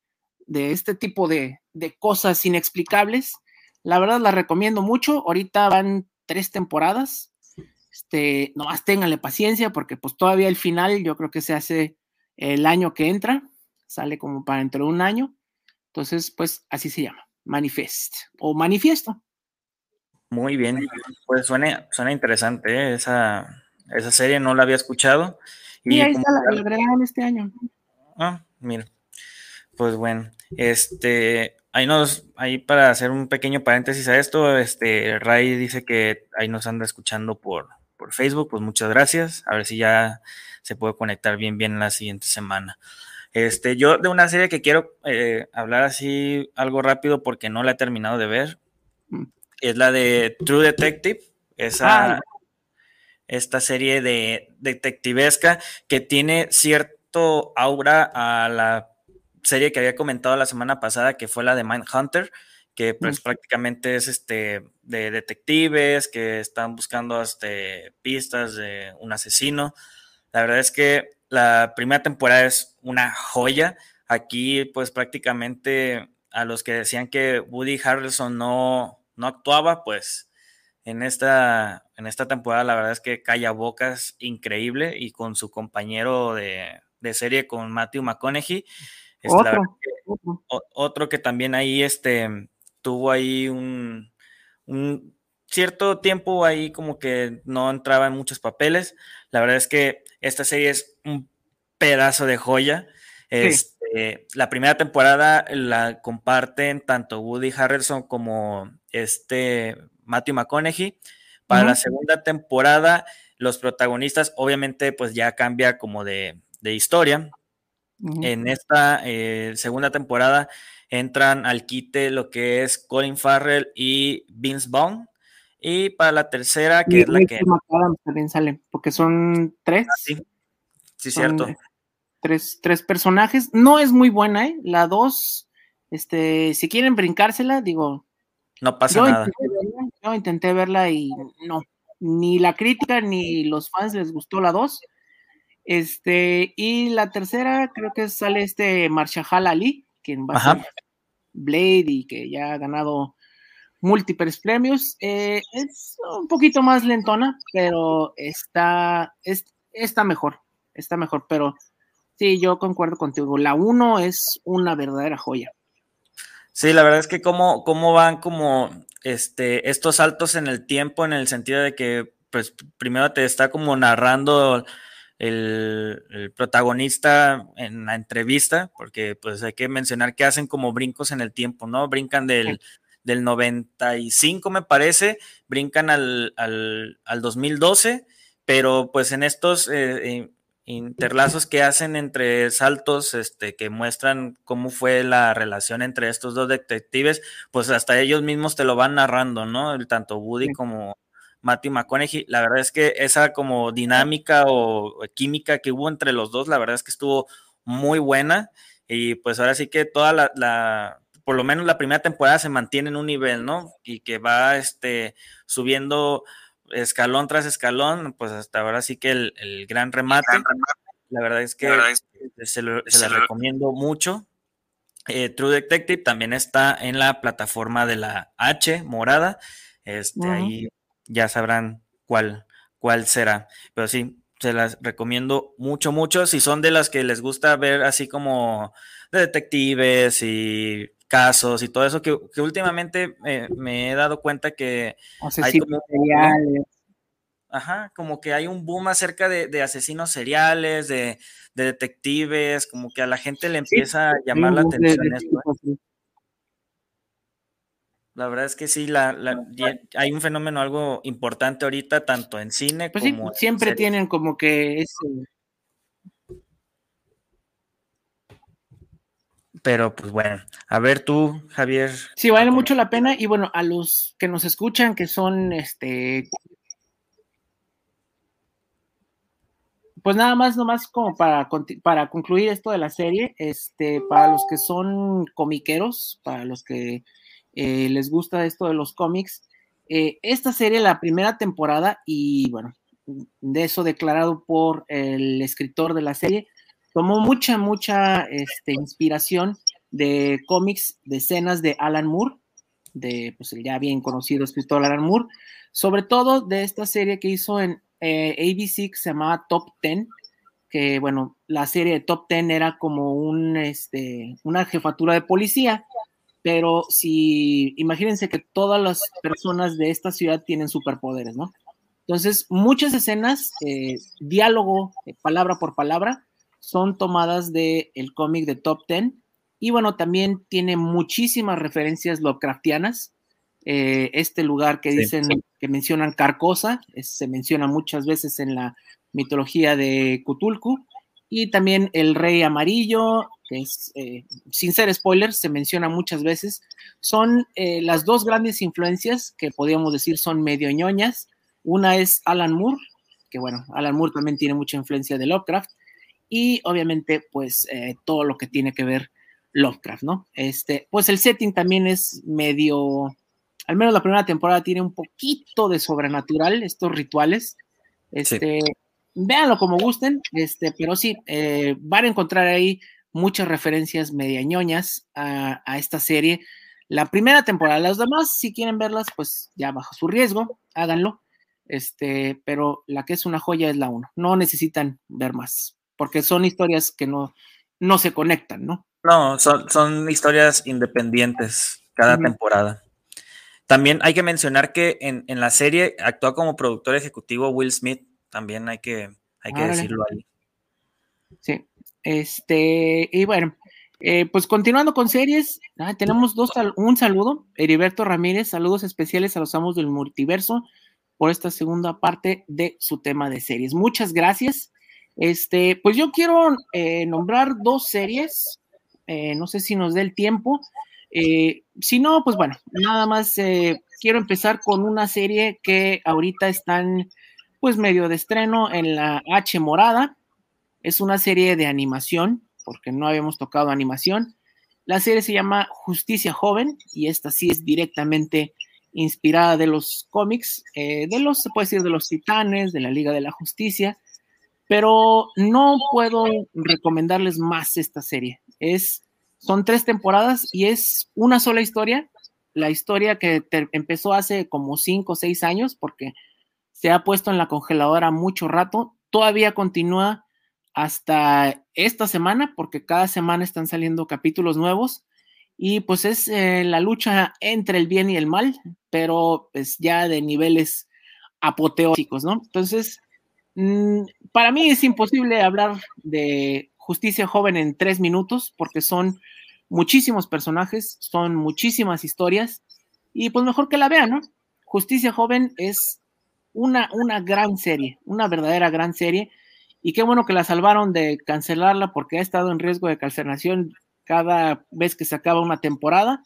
este tipo de, cosas inexplicables, la verdad las recomiendo mucho. Ahorita van tres temporadas. Este, nomás ténganle paciencia porque pues todavía el final yo creo que se hace el año que entra, sale como para dentro de un año. Entonces, pues así se llama, Manifest o Manifiesto. Muy bien, pues suena, suena interesante ¿eh? esa, esa serie, no la había escuchado. Y, ahí está la, este año. Ah, mira. Pues bueno, este, ahí nos, ahí para hacer un pequeño paréntesis a esto, este, Ray dice que ahí nos anda escuchando por, por Facebook, pues muchas gracias, a ver si ya se puede conectar bien, bien la siguiente semana. Este, yo de una serie que quiero eh, hablar así algo rápido porque no la he terminado de ver, mm. es la de True Detective, esa, esta serie de detectivesca que tiene cierto aura a la serie que había comentado la semana pasada, que fue la de Mindhunter, que pues prácticamente es este de detectives que están buscando este, pistas de un asesino. La verdad es que la primera temporada es una joya. Aquí, pues prácticamente a los que decían que Woody Harrelson no, no actuaba, pues en esta, en esta temporada la verdad es que calla bocas increíble y con su compañero de, serie con Matthew McConaughey. Este, otro, que, también ahí este, tuvo ahí un, cierto tiempo ahí como que no entraba en muchos papeles. La verdad es que esta serie es un pedazo de joya. Este, la primera temporada la comparten tanto Woody Harrelson como este Matthew McConaughey. Para la segunda temporada, los protagonistas, obviamente, pues ya cambia como de, historia. En esta eh, segunda temporada entran al quite lo que es Colin Farrell y Vince Vaughn. Y para la tercera, que es la que. también sale, porque son tres. Ah, sí, sí, cierto. Tres, tres, personajes. No es muy buena, ¿eh? La dos, este, si quieren brincársela, digo, no pasa nada. yo intenté verla y no, ni la crítica ni los fans les gustó la dos. Este, y la tercera creo que sale este Marshall Ali, quien va a ser Blade y que ya ha ganado múltiples premios. Eh, es un poquito más lentona, pero está, está mejor, está mejor, pero sí, yo concuerdo contigo. La 1 es una verdadera joya. Sí, la verdad es que cómo, cómo van como este, estos saltos en el tiempo, en el sentido de que, pues, primero te está como narrando el, protagonista en la entrevista, porque pues hay que mencionar que hacen como brincos en el tiempo, ¿no? Brincan del, del 95, me parece, brincan al, al, al 2012, pero pues en estos eh, eh, interlazos que hacen entre saltos, este, que muestran cómo fue la relación entre estos dos detectives, pues hasta ellos mismos te lo van narrando, ¿no? El, tanto Woody como Matthew McConaughey. La verdad es que esa como dinámica o química que hubo entre los dos, la verdad es que estuvo muy buena. Y pues ahora sí que toda la, por lo menos la primera temporada se mantiene en un nivel, ¿no? Y que va este, subiendo escalón tras escalón, pues hasta ahora sí que el, gran remate. La verdad es que se, la recomiendo mucho. Eh, True Detective también está en la plataforma de la H morada. Este, Ahí ya sabrán cuál, cuál será. Pero sí, se las recomiendo mucho, mucho. Si son de las que les gusta ver así como de detectives y casos y todo eso, que, últimamente me he dado cuenta que hay como, ajá, como que hay un boom acerca de, asesinos seriales, de, detectives, como que a la gente le empieza a llamar la atención esto. La verdad es que sí, la, hay un fenómeno algo importante ahorita, tanto en cine pues como. Sí, siempre tienen como que ese, Pero pues bueno, a ver tú, Javier. Sí, vale mucho la pena. Y bueno, a los que nos escuchan, que son este. Pues nada más, nomás como para, para concluir esto de la serie, este, para los que son comiqueros, para los que eh, les gusta esto de los cómics, eh, esta serie, la primera temporada, y bueno, de eso declarado por el escritor de la serie, tomó mucha, mucha este, inspiración de cómics, de escenas de Alan Moore, de pues, el ya bien conocido escritor Alan Moore, sobre todo de esta serie que hizo en eh, ABC que se llamaba Top Ten, que bueno, la serie de Top Ten era como un, este, una jefatura de policía, pero si imagínense que todas las personas de esta ciudad tienen superpoderes, ¿no? Entonces, muchas escenas, eh, diálogo, eh, palabra por palabra, son tomadas del el cómic de Top Ten. Y bueno, también tiene muchísimas referencias Lovecraftianas. Eh, este lugar que dicen, que mencionan Carcosa, se menciona muchas veces en la mitología de Cthulhu. Y también el Rey Amarillo, que es, eh, sin ser spoilers, se menciona muchas veces. Son eh, las dos grandes influencias que podríamos decir son medio ñoñas. Una es Alan Moore, que bueno, Alan Moore también tiene mucha influencia de Lovecraft y obviamente pues eh, todo lo que tiene que ver Lovecraft, ¿no? Este, pues el setting también es medio, al menos la primera temporada tiene un poquito de sobrenatural, estos rituales, este, véanlo como gusten, este, pero sí, eh, van a encontrar ahí muchas referencias mediañoñas a, a esta serie. La primera temporada, las demás, si quieren verlas, pues ya bajo su riesgo, háganlo. Este, pero la que es una joya es la uno. No necesitan ver más porque son historias que no, no se conectan, ¿no? No, son, son historias independientes cada temporada. También hay que mencionar que en, la serie actúa como productor ejecutivo Will Smith, también hay que, hay que decirlo ahí. Sí, este, y bueno, eh, pues continuando con series, ah, tenemos dos, un saludo, Heriberto Ramírez, saludos especiales a los amos del multiverso por esta segunda parte de su tema de series. Muchas gracias. Este, pues yo quiero eh, nombrar dos series, eh, no sé si nos dé el tiempo. Eh, si no, pues bueno, nada más quiero empezar con una serie que ahorita están pues medio de estreno en la H morada. Es una serie de animación, porque no habíamos tocado animación. La serie se llama Justicia Joven y esta sí es directamente inspirada de los cómics, de los, se puede decir, de los titanes, de la Liga de la Justicia pero no puedo recomendarles más esta serie. Es, son tres temporadas y es una sola historia la historia que empezó hace como cinco o seis años, porque se ha puesto en la congeladora mucho rato, todavía continúa hasta esta semana, porque cada semana están saliendo capítulos nuevos, y pues es eh, la lucha entre el bien y el mal, pero pues ya de niveles apoteósicos, ¿no? Entonces, mm, para mí es imposible hablar de Justicia Joven en tres minutos, porque son muchísimos personajes, son muchísimas historias, y pues mejor que la vean, ¿no? Justicia Joven es una, una gran serie, una verdadera gran serie, y qué bueno que la salvaron de cancelarla porque ha estado en riesgo de cancelación cada vez que se acaba una temporada,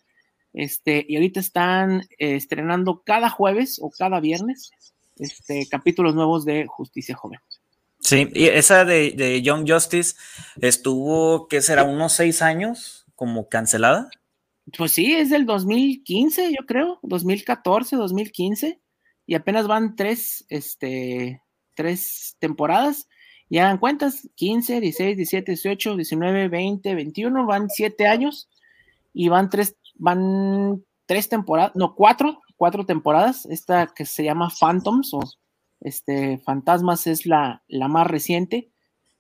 este, y ahorita están eh, estrenando cada jueves o cada viernes este, capítulos nuevos de Justicia Joven. Sí, y esa de, de Young Justice estuvo, ¿qué será? Unos seis años como cancelada. Pues sí, es del 2015, yo creo, 2014, 2015, y apenas van tres, este, tres temporadas. Y hagan cuentas, 15, 16, 17, 18, 19, 20, 21, van siete años y van tres, van tres temporadas, no, cuatro, cuatro temporadas. Esta que se llama Phantoms o este, Fantasmas es la, la más reciente.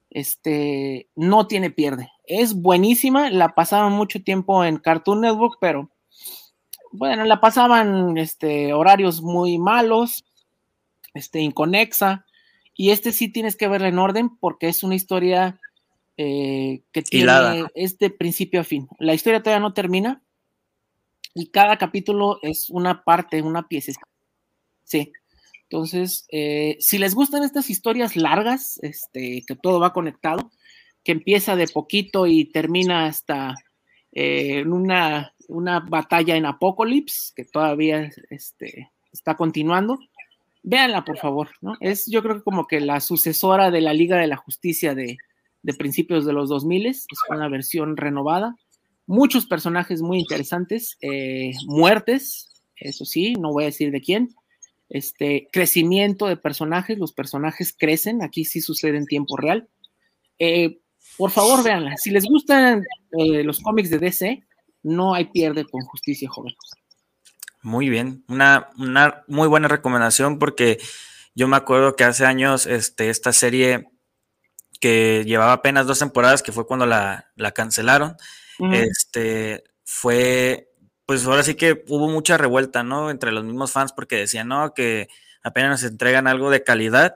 Este, no tiene pierde. Es buenísima, la pasaban mucho tiempo en Cartoon Network, pero bueno, la pasaban este, horarios muy malos, este, inconexa, y este sí tienes que verla en orden porque es una historia eh, que tiene, es de principio a fin. La historia todavía no termina y cada capítulo es una parte, una pieza. Sí. Entonces, eh, si les gustan estas historias largas, este, que todo va conectado, que empieza de poquito y termina hasta eh, en una, una, batalla en Apocalypse, que todavía este, está continuando, véanla por favor, ¿no? Es yo creo que como que la sucesora de la Liga de la Justicia de, de principios de los 2000, es una versión renovada, muchos personajes muy interesantes, eh, muertes, eso sí, no voy a decir de quién, este, crecimiento de personajes, los personajes crecen, aquí sí sucede en tiempo real. Eh, por favor, véanla. Si les gustan eh, los cómics de DC, no hay pierde con Justicia Joven. Muy bien, una, una, muy buena recomendación porque yo me acuerdo que hace años este, esta serie que llevaba apenas dos temporadas, que fue cuando la, la cancelaron, este, fue pues ahora sí que hubo mucha revuelta, ¿no? Entre los mismos fans porque decían, no, que apenas nos entregan algo de calidad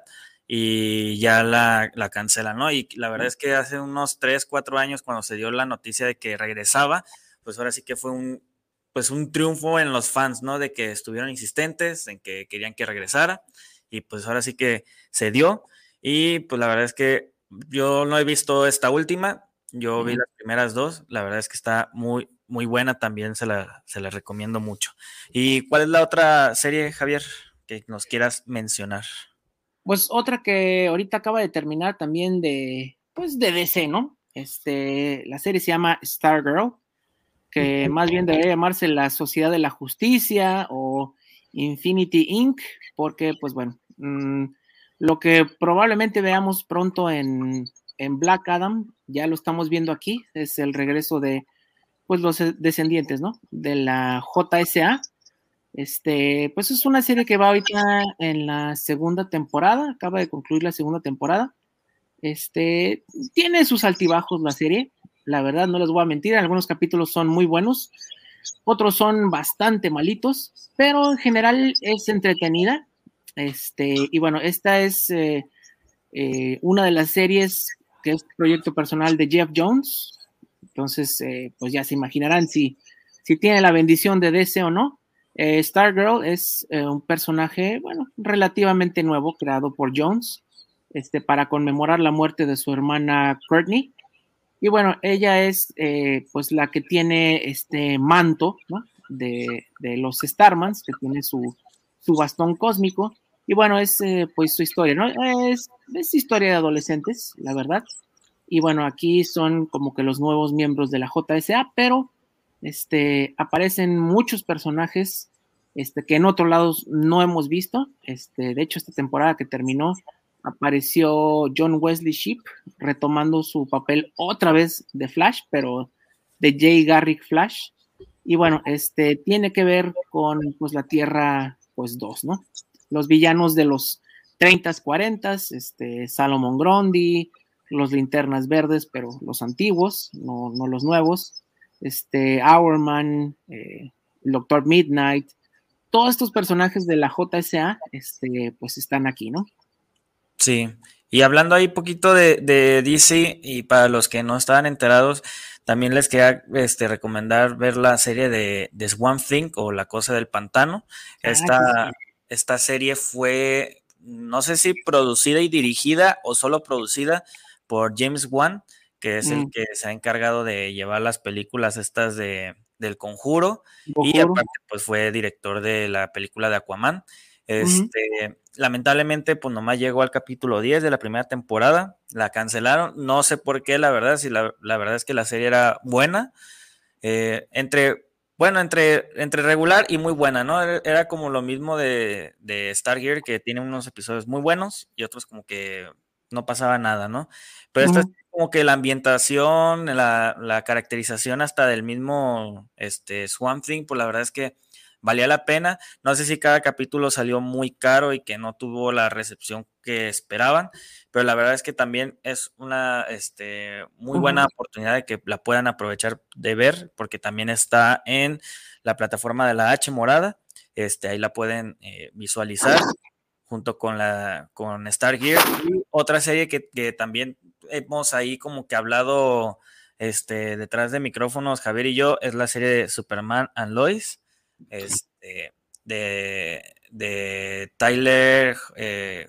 y ya la, la cancelan, ¿no? Y la verdad es que hace unos 3, 4 años cuando se dio la noticia de que regresaba, pues ahora sí que fue un, pues un triunfo en los fans, ¿no? De que estuvieron insistentes, en que querían que regresara y pues ahora sí que se dio y pues la verdad es que yo no he visto esta última, yo vi las primeras dos, la verdad es que está muy, muy buena también, se la, se la recomiendo mucho. ¿Y cuál es la otra serie, Javier, que nos quieras mencionar? Pues otra que ahorita acaba de terminar también de, pues de DC, ¿no? Este, la serie se llama Stargirl, que más bien debería llamarse La Sociedad de la Justicia o Infinity Inc., porque, pues bueno, mm, lo que probablemente veamos pronto en, en Black Adam, ya lo estamos viendo aquí, es el regreso de pues los descendientes, ¿no? De la JSA. Este, pues es una serie que va ahorita en la segunda temporada, acaba de concluir la segunda temporada. Este, tiene sus altibajos la serie, la verdad, no les voy a mentir, algunos capítulos son muy buenos, otros son bastante malitos, pero en general es entretenida. Este, y bueno, esta es eh, eh, una de las series que es proyecto personal de Jeff Jones, entonces, eh, pues ya se imaginarán si, si tiene la bendición de DC o no. Eh, Stargirl es eh, un personaje, bueno, relativamente nuevo, creado por Jones, este, para conmemorar la muerte de su hermana Courtney. Y bueno, ella es pues la que tiene este manto de, de, los Starmans, que tiene su, su bastón cósmico. Y bueno, es pues su historia, ¿no? Es, es historia de adolescentes, la verdad. Y bueno, aquí son como que los nuevos miembros de la JSA, pero este, aparecen muchos personajes este, que en otros lados no hemos visto. Este, de hecho, esta temporada que terminó, apareció John Wesley Sheep retomando su papel otra vez de Flash, pero de Jay Garrick Flash. Y bueno, este tiene que ver con pues la Tierra pues 2, ¿no? Los villanos de los 30s, 40s, este Salomon Grundy, los linternas verdes, pero los antiguos, no, no los nuevos, este Hourman, eh, Doctor Midnight, todos estos personajes de la JSA, este, pues están aquí, ¿no? Sí, y hablando ahí poquito de, de, DC, y para los que no estaban enterados, también les quería este, recomendar ver la serie de, de Swamp Thing o La Cosa del Pantano. Ah, esta, esta serie fue, no sé si producida y dirigida o solo producida por James Wan, que es el mm. que se ha encargado de llevar las películas estas de, del Conjuro, y aparte pues fue director de la película de Aquaman. Este, lamentablemente, pues nomás llegó al capítulo 10 de la primera temporada, la cancelaron, no sé por qué, la verdad, si la, verdad es que la serie era buena, eh, entre, bueno, entre, entre regular y muy buena, ¿no? Era como lo mismo de, de Stargear, que tiene unos episodios muy buenos y otros como que no pasaba nada, ¿no? Pero esta es como que la ambientación, la, la, caracterización hasta del mismo este, Swamp Thing, pues la verdad es que valía la pena. No sé si cada capítulo salió muy caro y que no tuvo la recepción que esperaban, pero la verdad es que también es una este, muy buena oportunidad de que la puedan aprovechar de ver, porque también está en la plataforma de la H Morada. Este, ahí la pueden eh, visualizar junto con la con Stargear y otra serie que, que, también hemos ahí como que hablado este detrás de micrófonos Javier y yo es la serie de Superman and Lois este, de, de Tyler eh,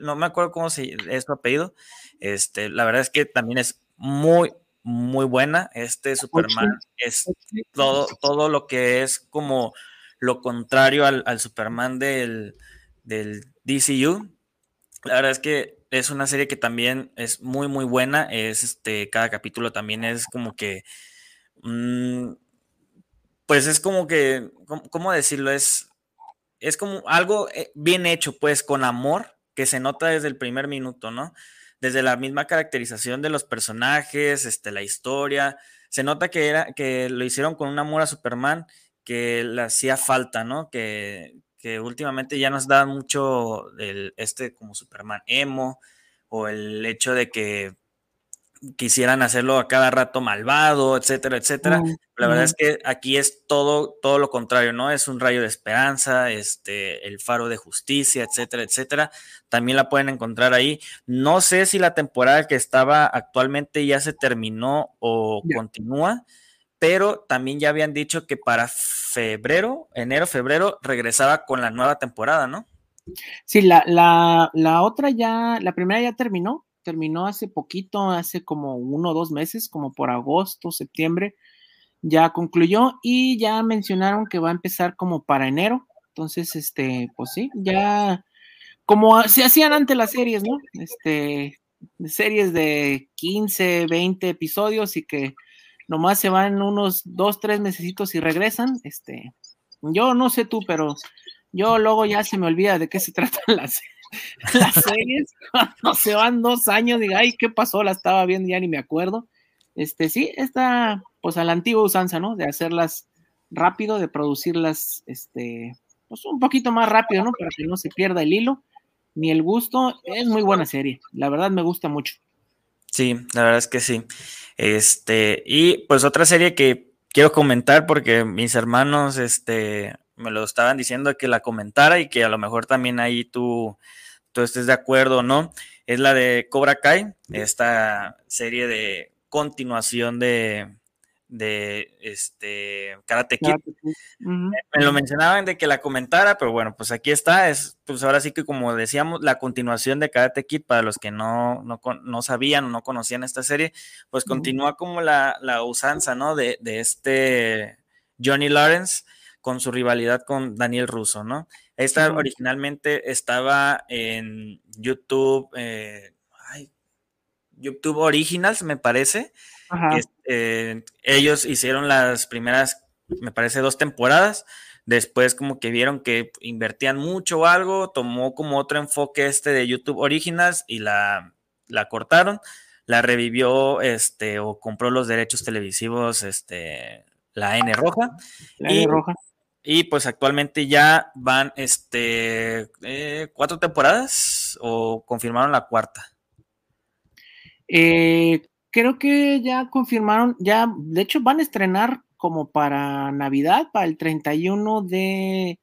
no me acuerdo cómo se, es su apellido. Este, la verdad es que también es muy, muy buena. Este Superman es todo, todo lo que es como lo contrario al, Superman del, del, DCU. La verdad es que es una serie que también es muy, muy buena. Es este, cada capítulo también es como que. Mm, pues es como que, ¿cómo decirlo? Es, es como algo eh, bien hecho, pues con amor, que se nota desde el primer minuto, ¿no? Desde la misma caracterización de los personajes, este, la historia, se nota que, era, que lo hicieron con un amor a Superman que le hacía falta, ¿no? Que, que últimamente ya nos da mucho el, este como Superman emo, o el hecho de que quisieran hacerlo a cada rato malvado, etcétera, etcétera. La verdad es que aquí es todo, todo lo contrario, ¿no? Es un rayo de esperanza, este, el faro de justicia, etcétera, etcétera. También la pueden encontrar ahí. No sé si la temporada que estaba actualmente ya se terminó o continúa, pero también ya habían dicho que para febrero, enero, febrero, regresaba con la nueva temporada, ¿no? Sí, la, la, la otra ya, la primera ya terminó, terminó hace poquito, hace como uno o dos meses, como por agosto, septiembre, ya concluyó y ya mencionaron que va a empezar como para enero. Entonces, este, pues sí, ya como se hacían antes las series, ¿no? Este, series de 15, 20 episodios y que nomás se van unos dos, tres necesitos y regresan. Este, yo no sé tú, pero yo luego ya se me olvida de qué se [laughs] tratan las, las series, [laughs] cuando se van dos años, diga, ay, ¿qué pasó? La estaba viendo, ya ni me acuerdo. Este, sí, está pues a la antigua usanza, ¿no? De hacerlas rápido, de producirlas, este, pues un poquito más rápido, ¿no? Para que no se pierda el hilo ni el gusto. Es muy buena serie, la verdad me gusta mucho. Sí, la verdad es que sí. Este, y pues otra serie que quiero comentar porque mis hermanos, este, me lo estaban diciendo que la comentara y que a lo mejor también ahí tú, tú estés de acuerdo, ¿no? Es la de Cobra Kai, esta serie de continuación de, de este Karate Kid. Me lo mencionaban de que la comentara, pero bueno, pues aquí está, es pues ahora sí que como decíamos, la continuación de Karate Kid para los que no, no, sabían o no conocían esta serie, pues continúa como la, la usanza, ¿no? De, de, este Johnny Lawrence con su rivalidad con Daniel Russo, ¿no? Esta originalmente estaba en YouTube, eh, YouTube Originals, me parece. Eh, ellos hicieron las primeras, me parece, dos temporadas. Después como que vieron que invertían mucho o algo, tomó como otro enfoque este de YouTube Originals y la, la cortaron. La revivió este, o compró los derechos televisivos este, la N roja. La N roja. Y pues actualmente ya van este eh, cuatro temporadas o confirmaron la cuarta. Eh, creo que ya confirmaron, ya, de hecho van a estrenar como para Navidad, para el 31 de,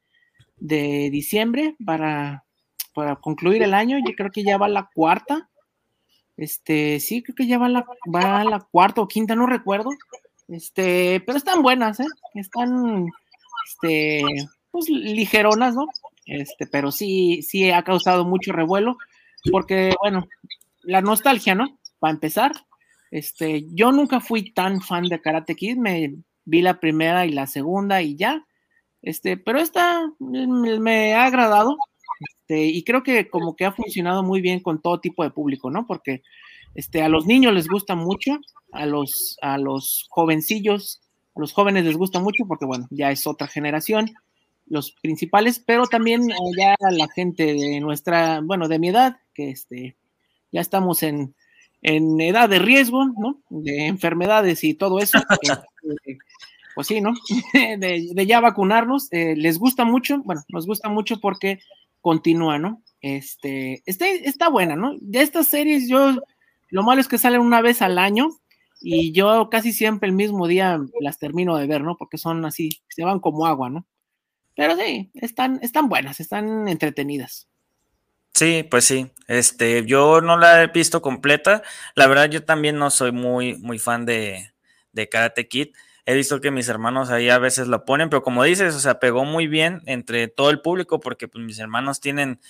de diciembre, para, para concluir el año. Yo creo que ya va la cuarta. Este, sí, creo que ya va la, va la cuarta o quinta, no recuerdo. Este, pero están buenas, ¿eh? Están, este, pues ligeronas, ¿no? Este, pero sí, sí ha causado mucho revuelo, porque, bueno, la nostalgia, ¿no? Para empezar, este, yo nunca fui tan fan de Karate Kid, me vi la primera y la segunda y ya, este, pero esta me, ha agradado, este, y creo que como que ha funcionado muy bien con todo tipo de público, ¿no? Porque este, a los niños les gusta mucho, a los, a los jovencillos, a los jóvenes les gusta mucho porque, bueno, ya es otra generación, los principales, pero también eh, ya la gente de nuestra, bueno, de mi edad, que este, ya estamos en, en edad de riesgo, ¿no? De enfermedades y todo eso. [laughs] Este, pues sí, ¿no? [laughs] De, ya vacunarnos, eh, les gusta mucho, bueno, nos gusta mucho porque continúa, ¿no? Este, está, está buena, ¿no? De estas series yo lo malo es que salen una vez al año y yo casi siempre el mismo día las termino de ver, ¿no? Porque son así, se van como agua, ¿no? Pero sí, están, están buenas, están entretenidas. Sí, pues sí. Este, yo no la he visto completa. La verdad, yo también no soy muy, muy fan de, de Karate Kid. He visto que mis hermanos ahí a veces lo ponen, pero como dices, o sea, pegó muy bien entre todo el público porque pues, mis hermanos tienen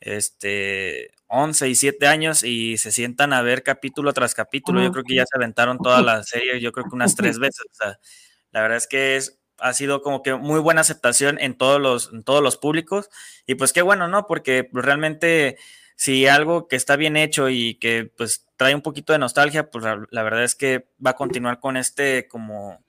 este, 11 y 7 años y se sientan a ver capítulo tras capítulo. Yo creo que ya se aventaron toda la serie, yo creo que unas tres veces. O sea, la verdad es que es, ha sido como que muy buena aceptación en todos los, en todos los públicos. Y pues qué bueno, ¿no? Porque realmente si algo que está bien hecho y que pues trae un poquito de nostalgia, pues la, verdad es que va a continuar con este como,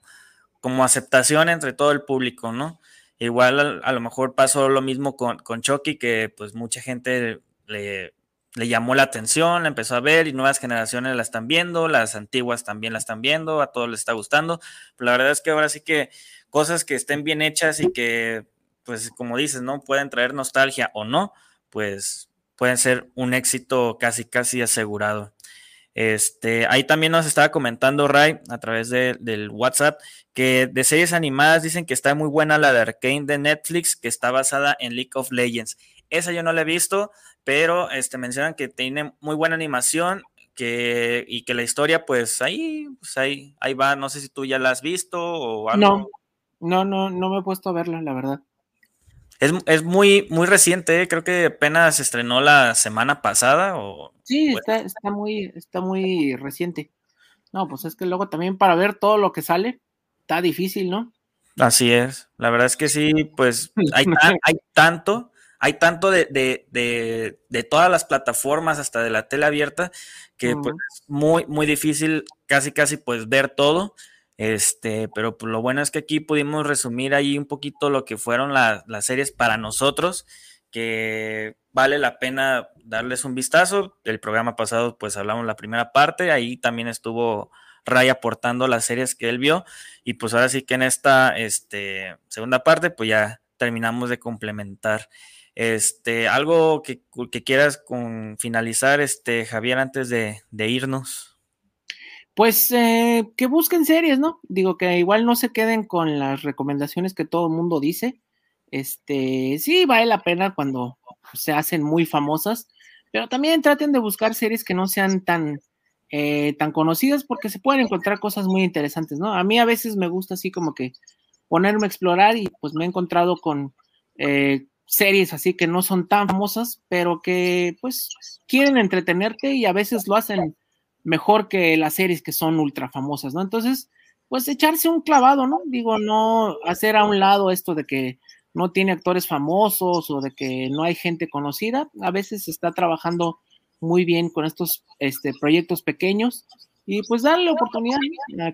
como aceptación entre todo el público, ¿no? Igual a, lo mejor pasó lo mismo con, con Chucky, que pues mucha gente le, le llamó la atención, la empezó a ver y nuevas generaciones la están viendo, las antiguas también la están viendo, a todos les está gustando. Pero la verdad es que ahora sí que cosas que estén bien hechas y que, pues como dices, ¿no? Pueden traer nostalgia o no, pues pueden ser un éxito casi, casi asegurado. Este, ahí también nos estaba comentando Ray a través del WhatsApp que de series animadas dicen que está muy buena la de Arkane de Netflix, que está basada en League of Legends. Esa yo no la he visto, pero este, mencionan que tiene muy buena animación que, y que la historia, pues ahí, pues ahí, ahí va. No sé si tú ya la has visto o algo. No, no, no, no me he puesto a verla, la verdad. Es, muy, muy reciente, ¿eh? creo que apenas se estrenó la semana pasada. O, sí, está, está, muy, está muy reciente. No, pues es que luego también para ver todo lo que sale, está difícil, ¿no? Así es. La verdad es que sí, pues [laughs] hay, hay tanto, hay tanto de, de, de, todas las plataformas, hasta de la tele abierta, que pues, es muy, muy difícil casi, casi pues ver todo. Este, pero pues, lo bueno es que aquí pudimos resumir ahí un poquito lo que fueron las series para nosotros, que vale la pena darles un vistazo. El programa pasado, pues hablamos la primera parte, ahí también estuvo Ray aportando las series que él vio, y pues ahora sí que en esta este, segunda parte, pues ya terminamos de complementar. Este, algo que, quieras con finalizar, este, Javier, antes de irnos pues eh, que busquen series, ¿no? Digo que igual no se queden con las recomendaciones que todo el mundo dice. Este, sí, vale la pena cuando se hacen muy famosas, pero también traten de buscar series que no sean tan, eh, tan conocidas porque se pueden encontrar cosas muy interesantes, ¿no? A mí a veces me gusta así como que ponerme a explorar y pues me he encontrado con eh, series así que no son tan famosas, pero que pues quieren entretenerte y a veces lo hacen mejor que las series que son ultra famosas, ¿no? Entonces, pues echarse un clavado, ¿no? Digo, no hacer a un lado esto de que no tiene actores famosos o de que no hay gente conocida. A veces se está trabajando muy bien con estos este, proyectos pequeños y pues darle oportunidad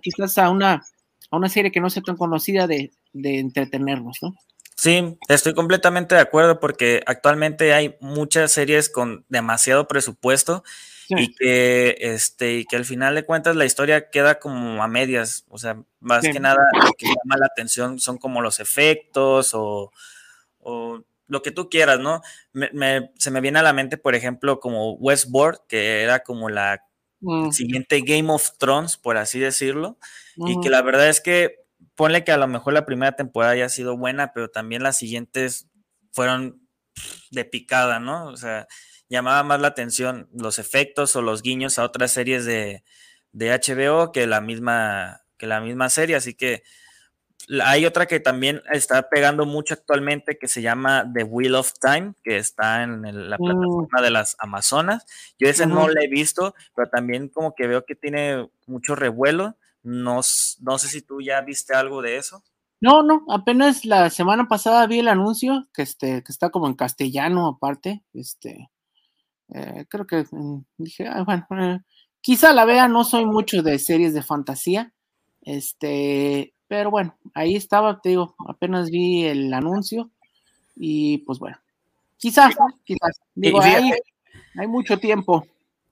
quizás a una, a una serie que no sea tan conocida de, de entretenernos, ¿no? Sí, estoy completamente de acuerdo porque actualmente hay muchas series con demasiado presupuesto y que este y que al final de cuentas la historia queda como a medias, o sea, más que nada lo que llama la atención son como los efectos o, lo que tú quieras, ¿no? se me viene a la mente, por ejemplo, como Westworld, que era como la mm. siguiente Game of Thrones, por así decirlo, y que la verdad es que ponle que a lo mejor la primera temporada haya sido buena, pero también las siguientes fueron de picada, ¿no? O sea, llamaba más la atención los efectos o los guiños a otras series de, HBO que la misma que la misma serie, así que hay otra que también está pegando mucho actualmente que se llama The Wheel of Time, que está en la mm. plataforma de las Amazonas. Yo ese no lo he visto, pero también como que veo que tiene mucho revuelo. No, no sé si tú ya viste algo de eso. No, no, apenas la semana pasada vi el anuncio que, este, que está como en castellano aparte. Este, eh, creo que mm, dije, ah, bueno, eh, quizá la vea, no soy mucho de series de fantasía, este, pero bueno, ahí estaba, te digo, apenas vi el anuncio y pues bueno, quizás, quizás, digo, hay, hay mucho tiempo.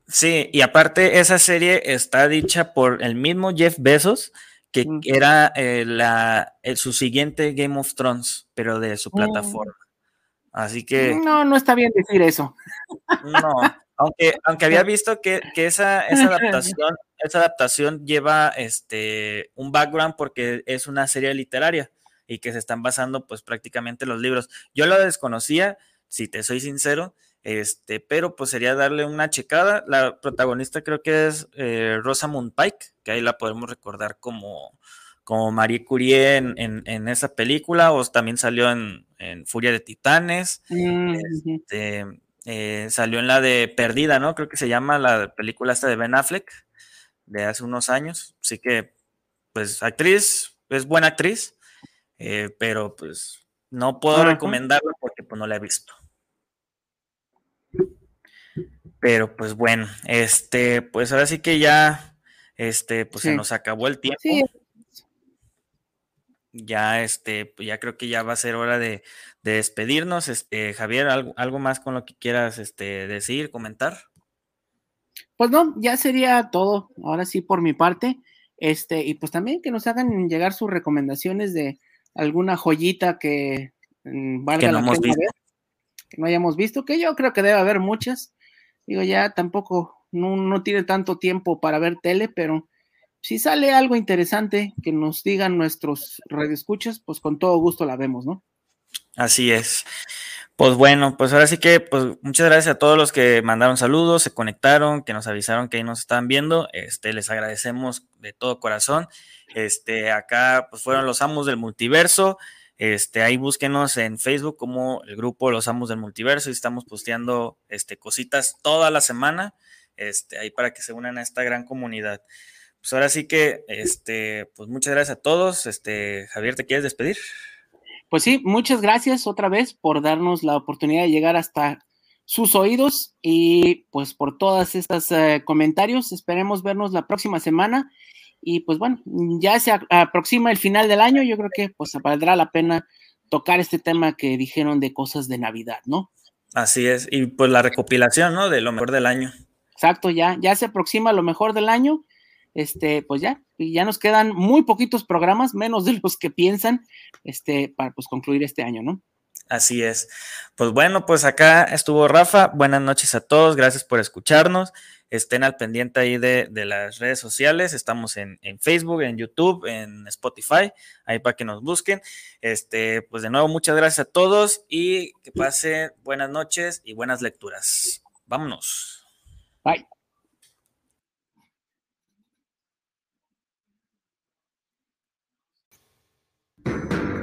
Sí, y aparte esa serie está dicha por el mismo Jeff Bezos, que mm. era eh, la, su siguiente Game of Thrones, pero de su mm. Así que. No, no está bien decir eso. No, aunque, aunque había visto que, esa, esa, [laughs] adaptación, esa adaptación lleva este un background porque es una serie literaria y que se están basando, pues, prácticamente los libros. Yo lo desconocía, si te soy sincero, este, pero pues sería darle una checada. La protagonista creo que es eh, Rosamund Pike, que ahí la podemos recordar como como Marie Curie en, esa película, o también salió en, Furia de Titanes, mm, este, eh, salió en la de Perdida, ¿no? Creo que se llama la película esta de Ben Affleck, de hace unos años, así que, pues, actriz, es buena actriz, eh, pero pues no puedo recomendarla porque pues no la he visto. Pero pues bueno, este, pues ahora sí que ya, este, pues se nos acabó el tiempo ya este, ya creo que ya va a ser hora de, despedirnos. Este, Javier, ¿algo, ¿algo, más con lo que quieras este, decir, comentar? Pues no, ya sería todo, ahora sí por mi parte. Este, y pues también que nos hagan llegar sus recomendaciones de alguna joyita que mm, valga la pena ver, que no hayamos visto, que yo creo que debe haber muchas. Digo, ya tampoco, no, no tiene tanto tiempo para ver tele, pero si sale algo interesante que nos digan nuestros radioescuchas, pues con todo gusto la vemos, ¿no? Así es. Pues bueno, pues ahora sí que pues muchas gracias a todos los que mandaron saludos, se conectaron, que nos avisaron que ahí nos están viendo. Este, les agradecemos de todo corazón. Este, acá pues fueron los amos del multiverso. Este, ahí búsquenos en Facebook como el grupo Los Amos del Multiverso y estamos posteando este, cositas toda la semana, este, ahí para que se unan a esta gran comunidad pues ahora sí que, este, pues muchas gracias a todos. Este, Javier, ¿te quieres despedir? Pues sí, muchas gracias otra vez por darnos la oportunidad de llegar hasta sus oídos y pues por todas estas eh, comentarios. Esperemos vernos la próxima semana y pues bueno, ya se aproxima el final del año. Yo creo que pues valdrá la pena tocar este tema que dijeron de cosas de Navidad, ¿no? Así es, y pues la recopilación, ¿no? De lo mejor del año. Exacto, ya, ya se aproxima lo mejor del año este, pues ya, ya nos quedan muy poquitos programas, menos de los que piensan, este, para pues concluir este año, ¿no? Así es. Pues bueno, pues acá estuvo Rafa. Buenas noches a todos. Gracias por escucharnos. Estén al pendiente ahí de, las redes sociales. Estamos en, en, Facebook, en YouTube, en Spotify, ahí para que nos busquen. Este, pues de nuevo, muchas gracias a todos y que pasen buenas noches y buenas lecturas. Vámonos. Bye. you.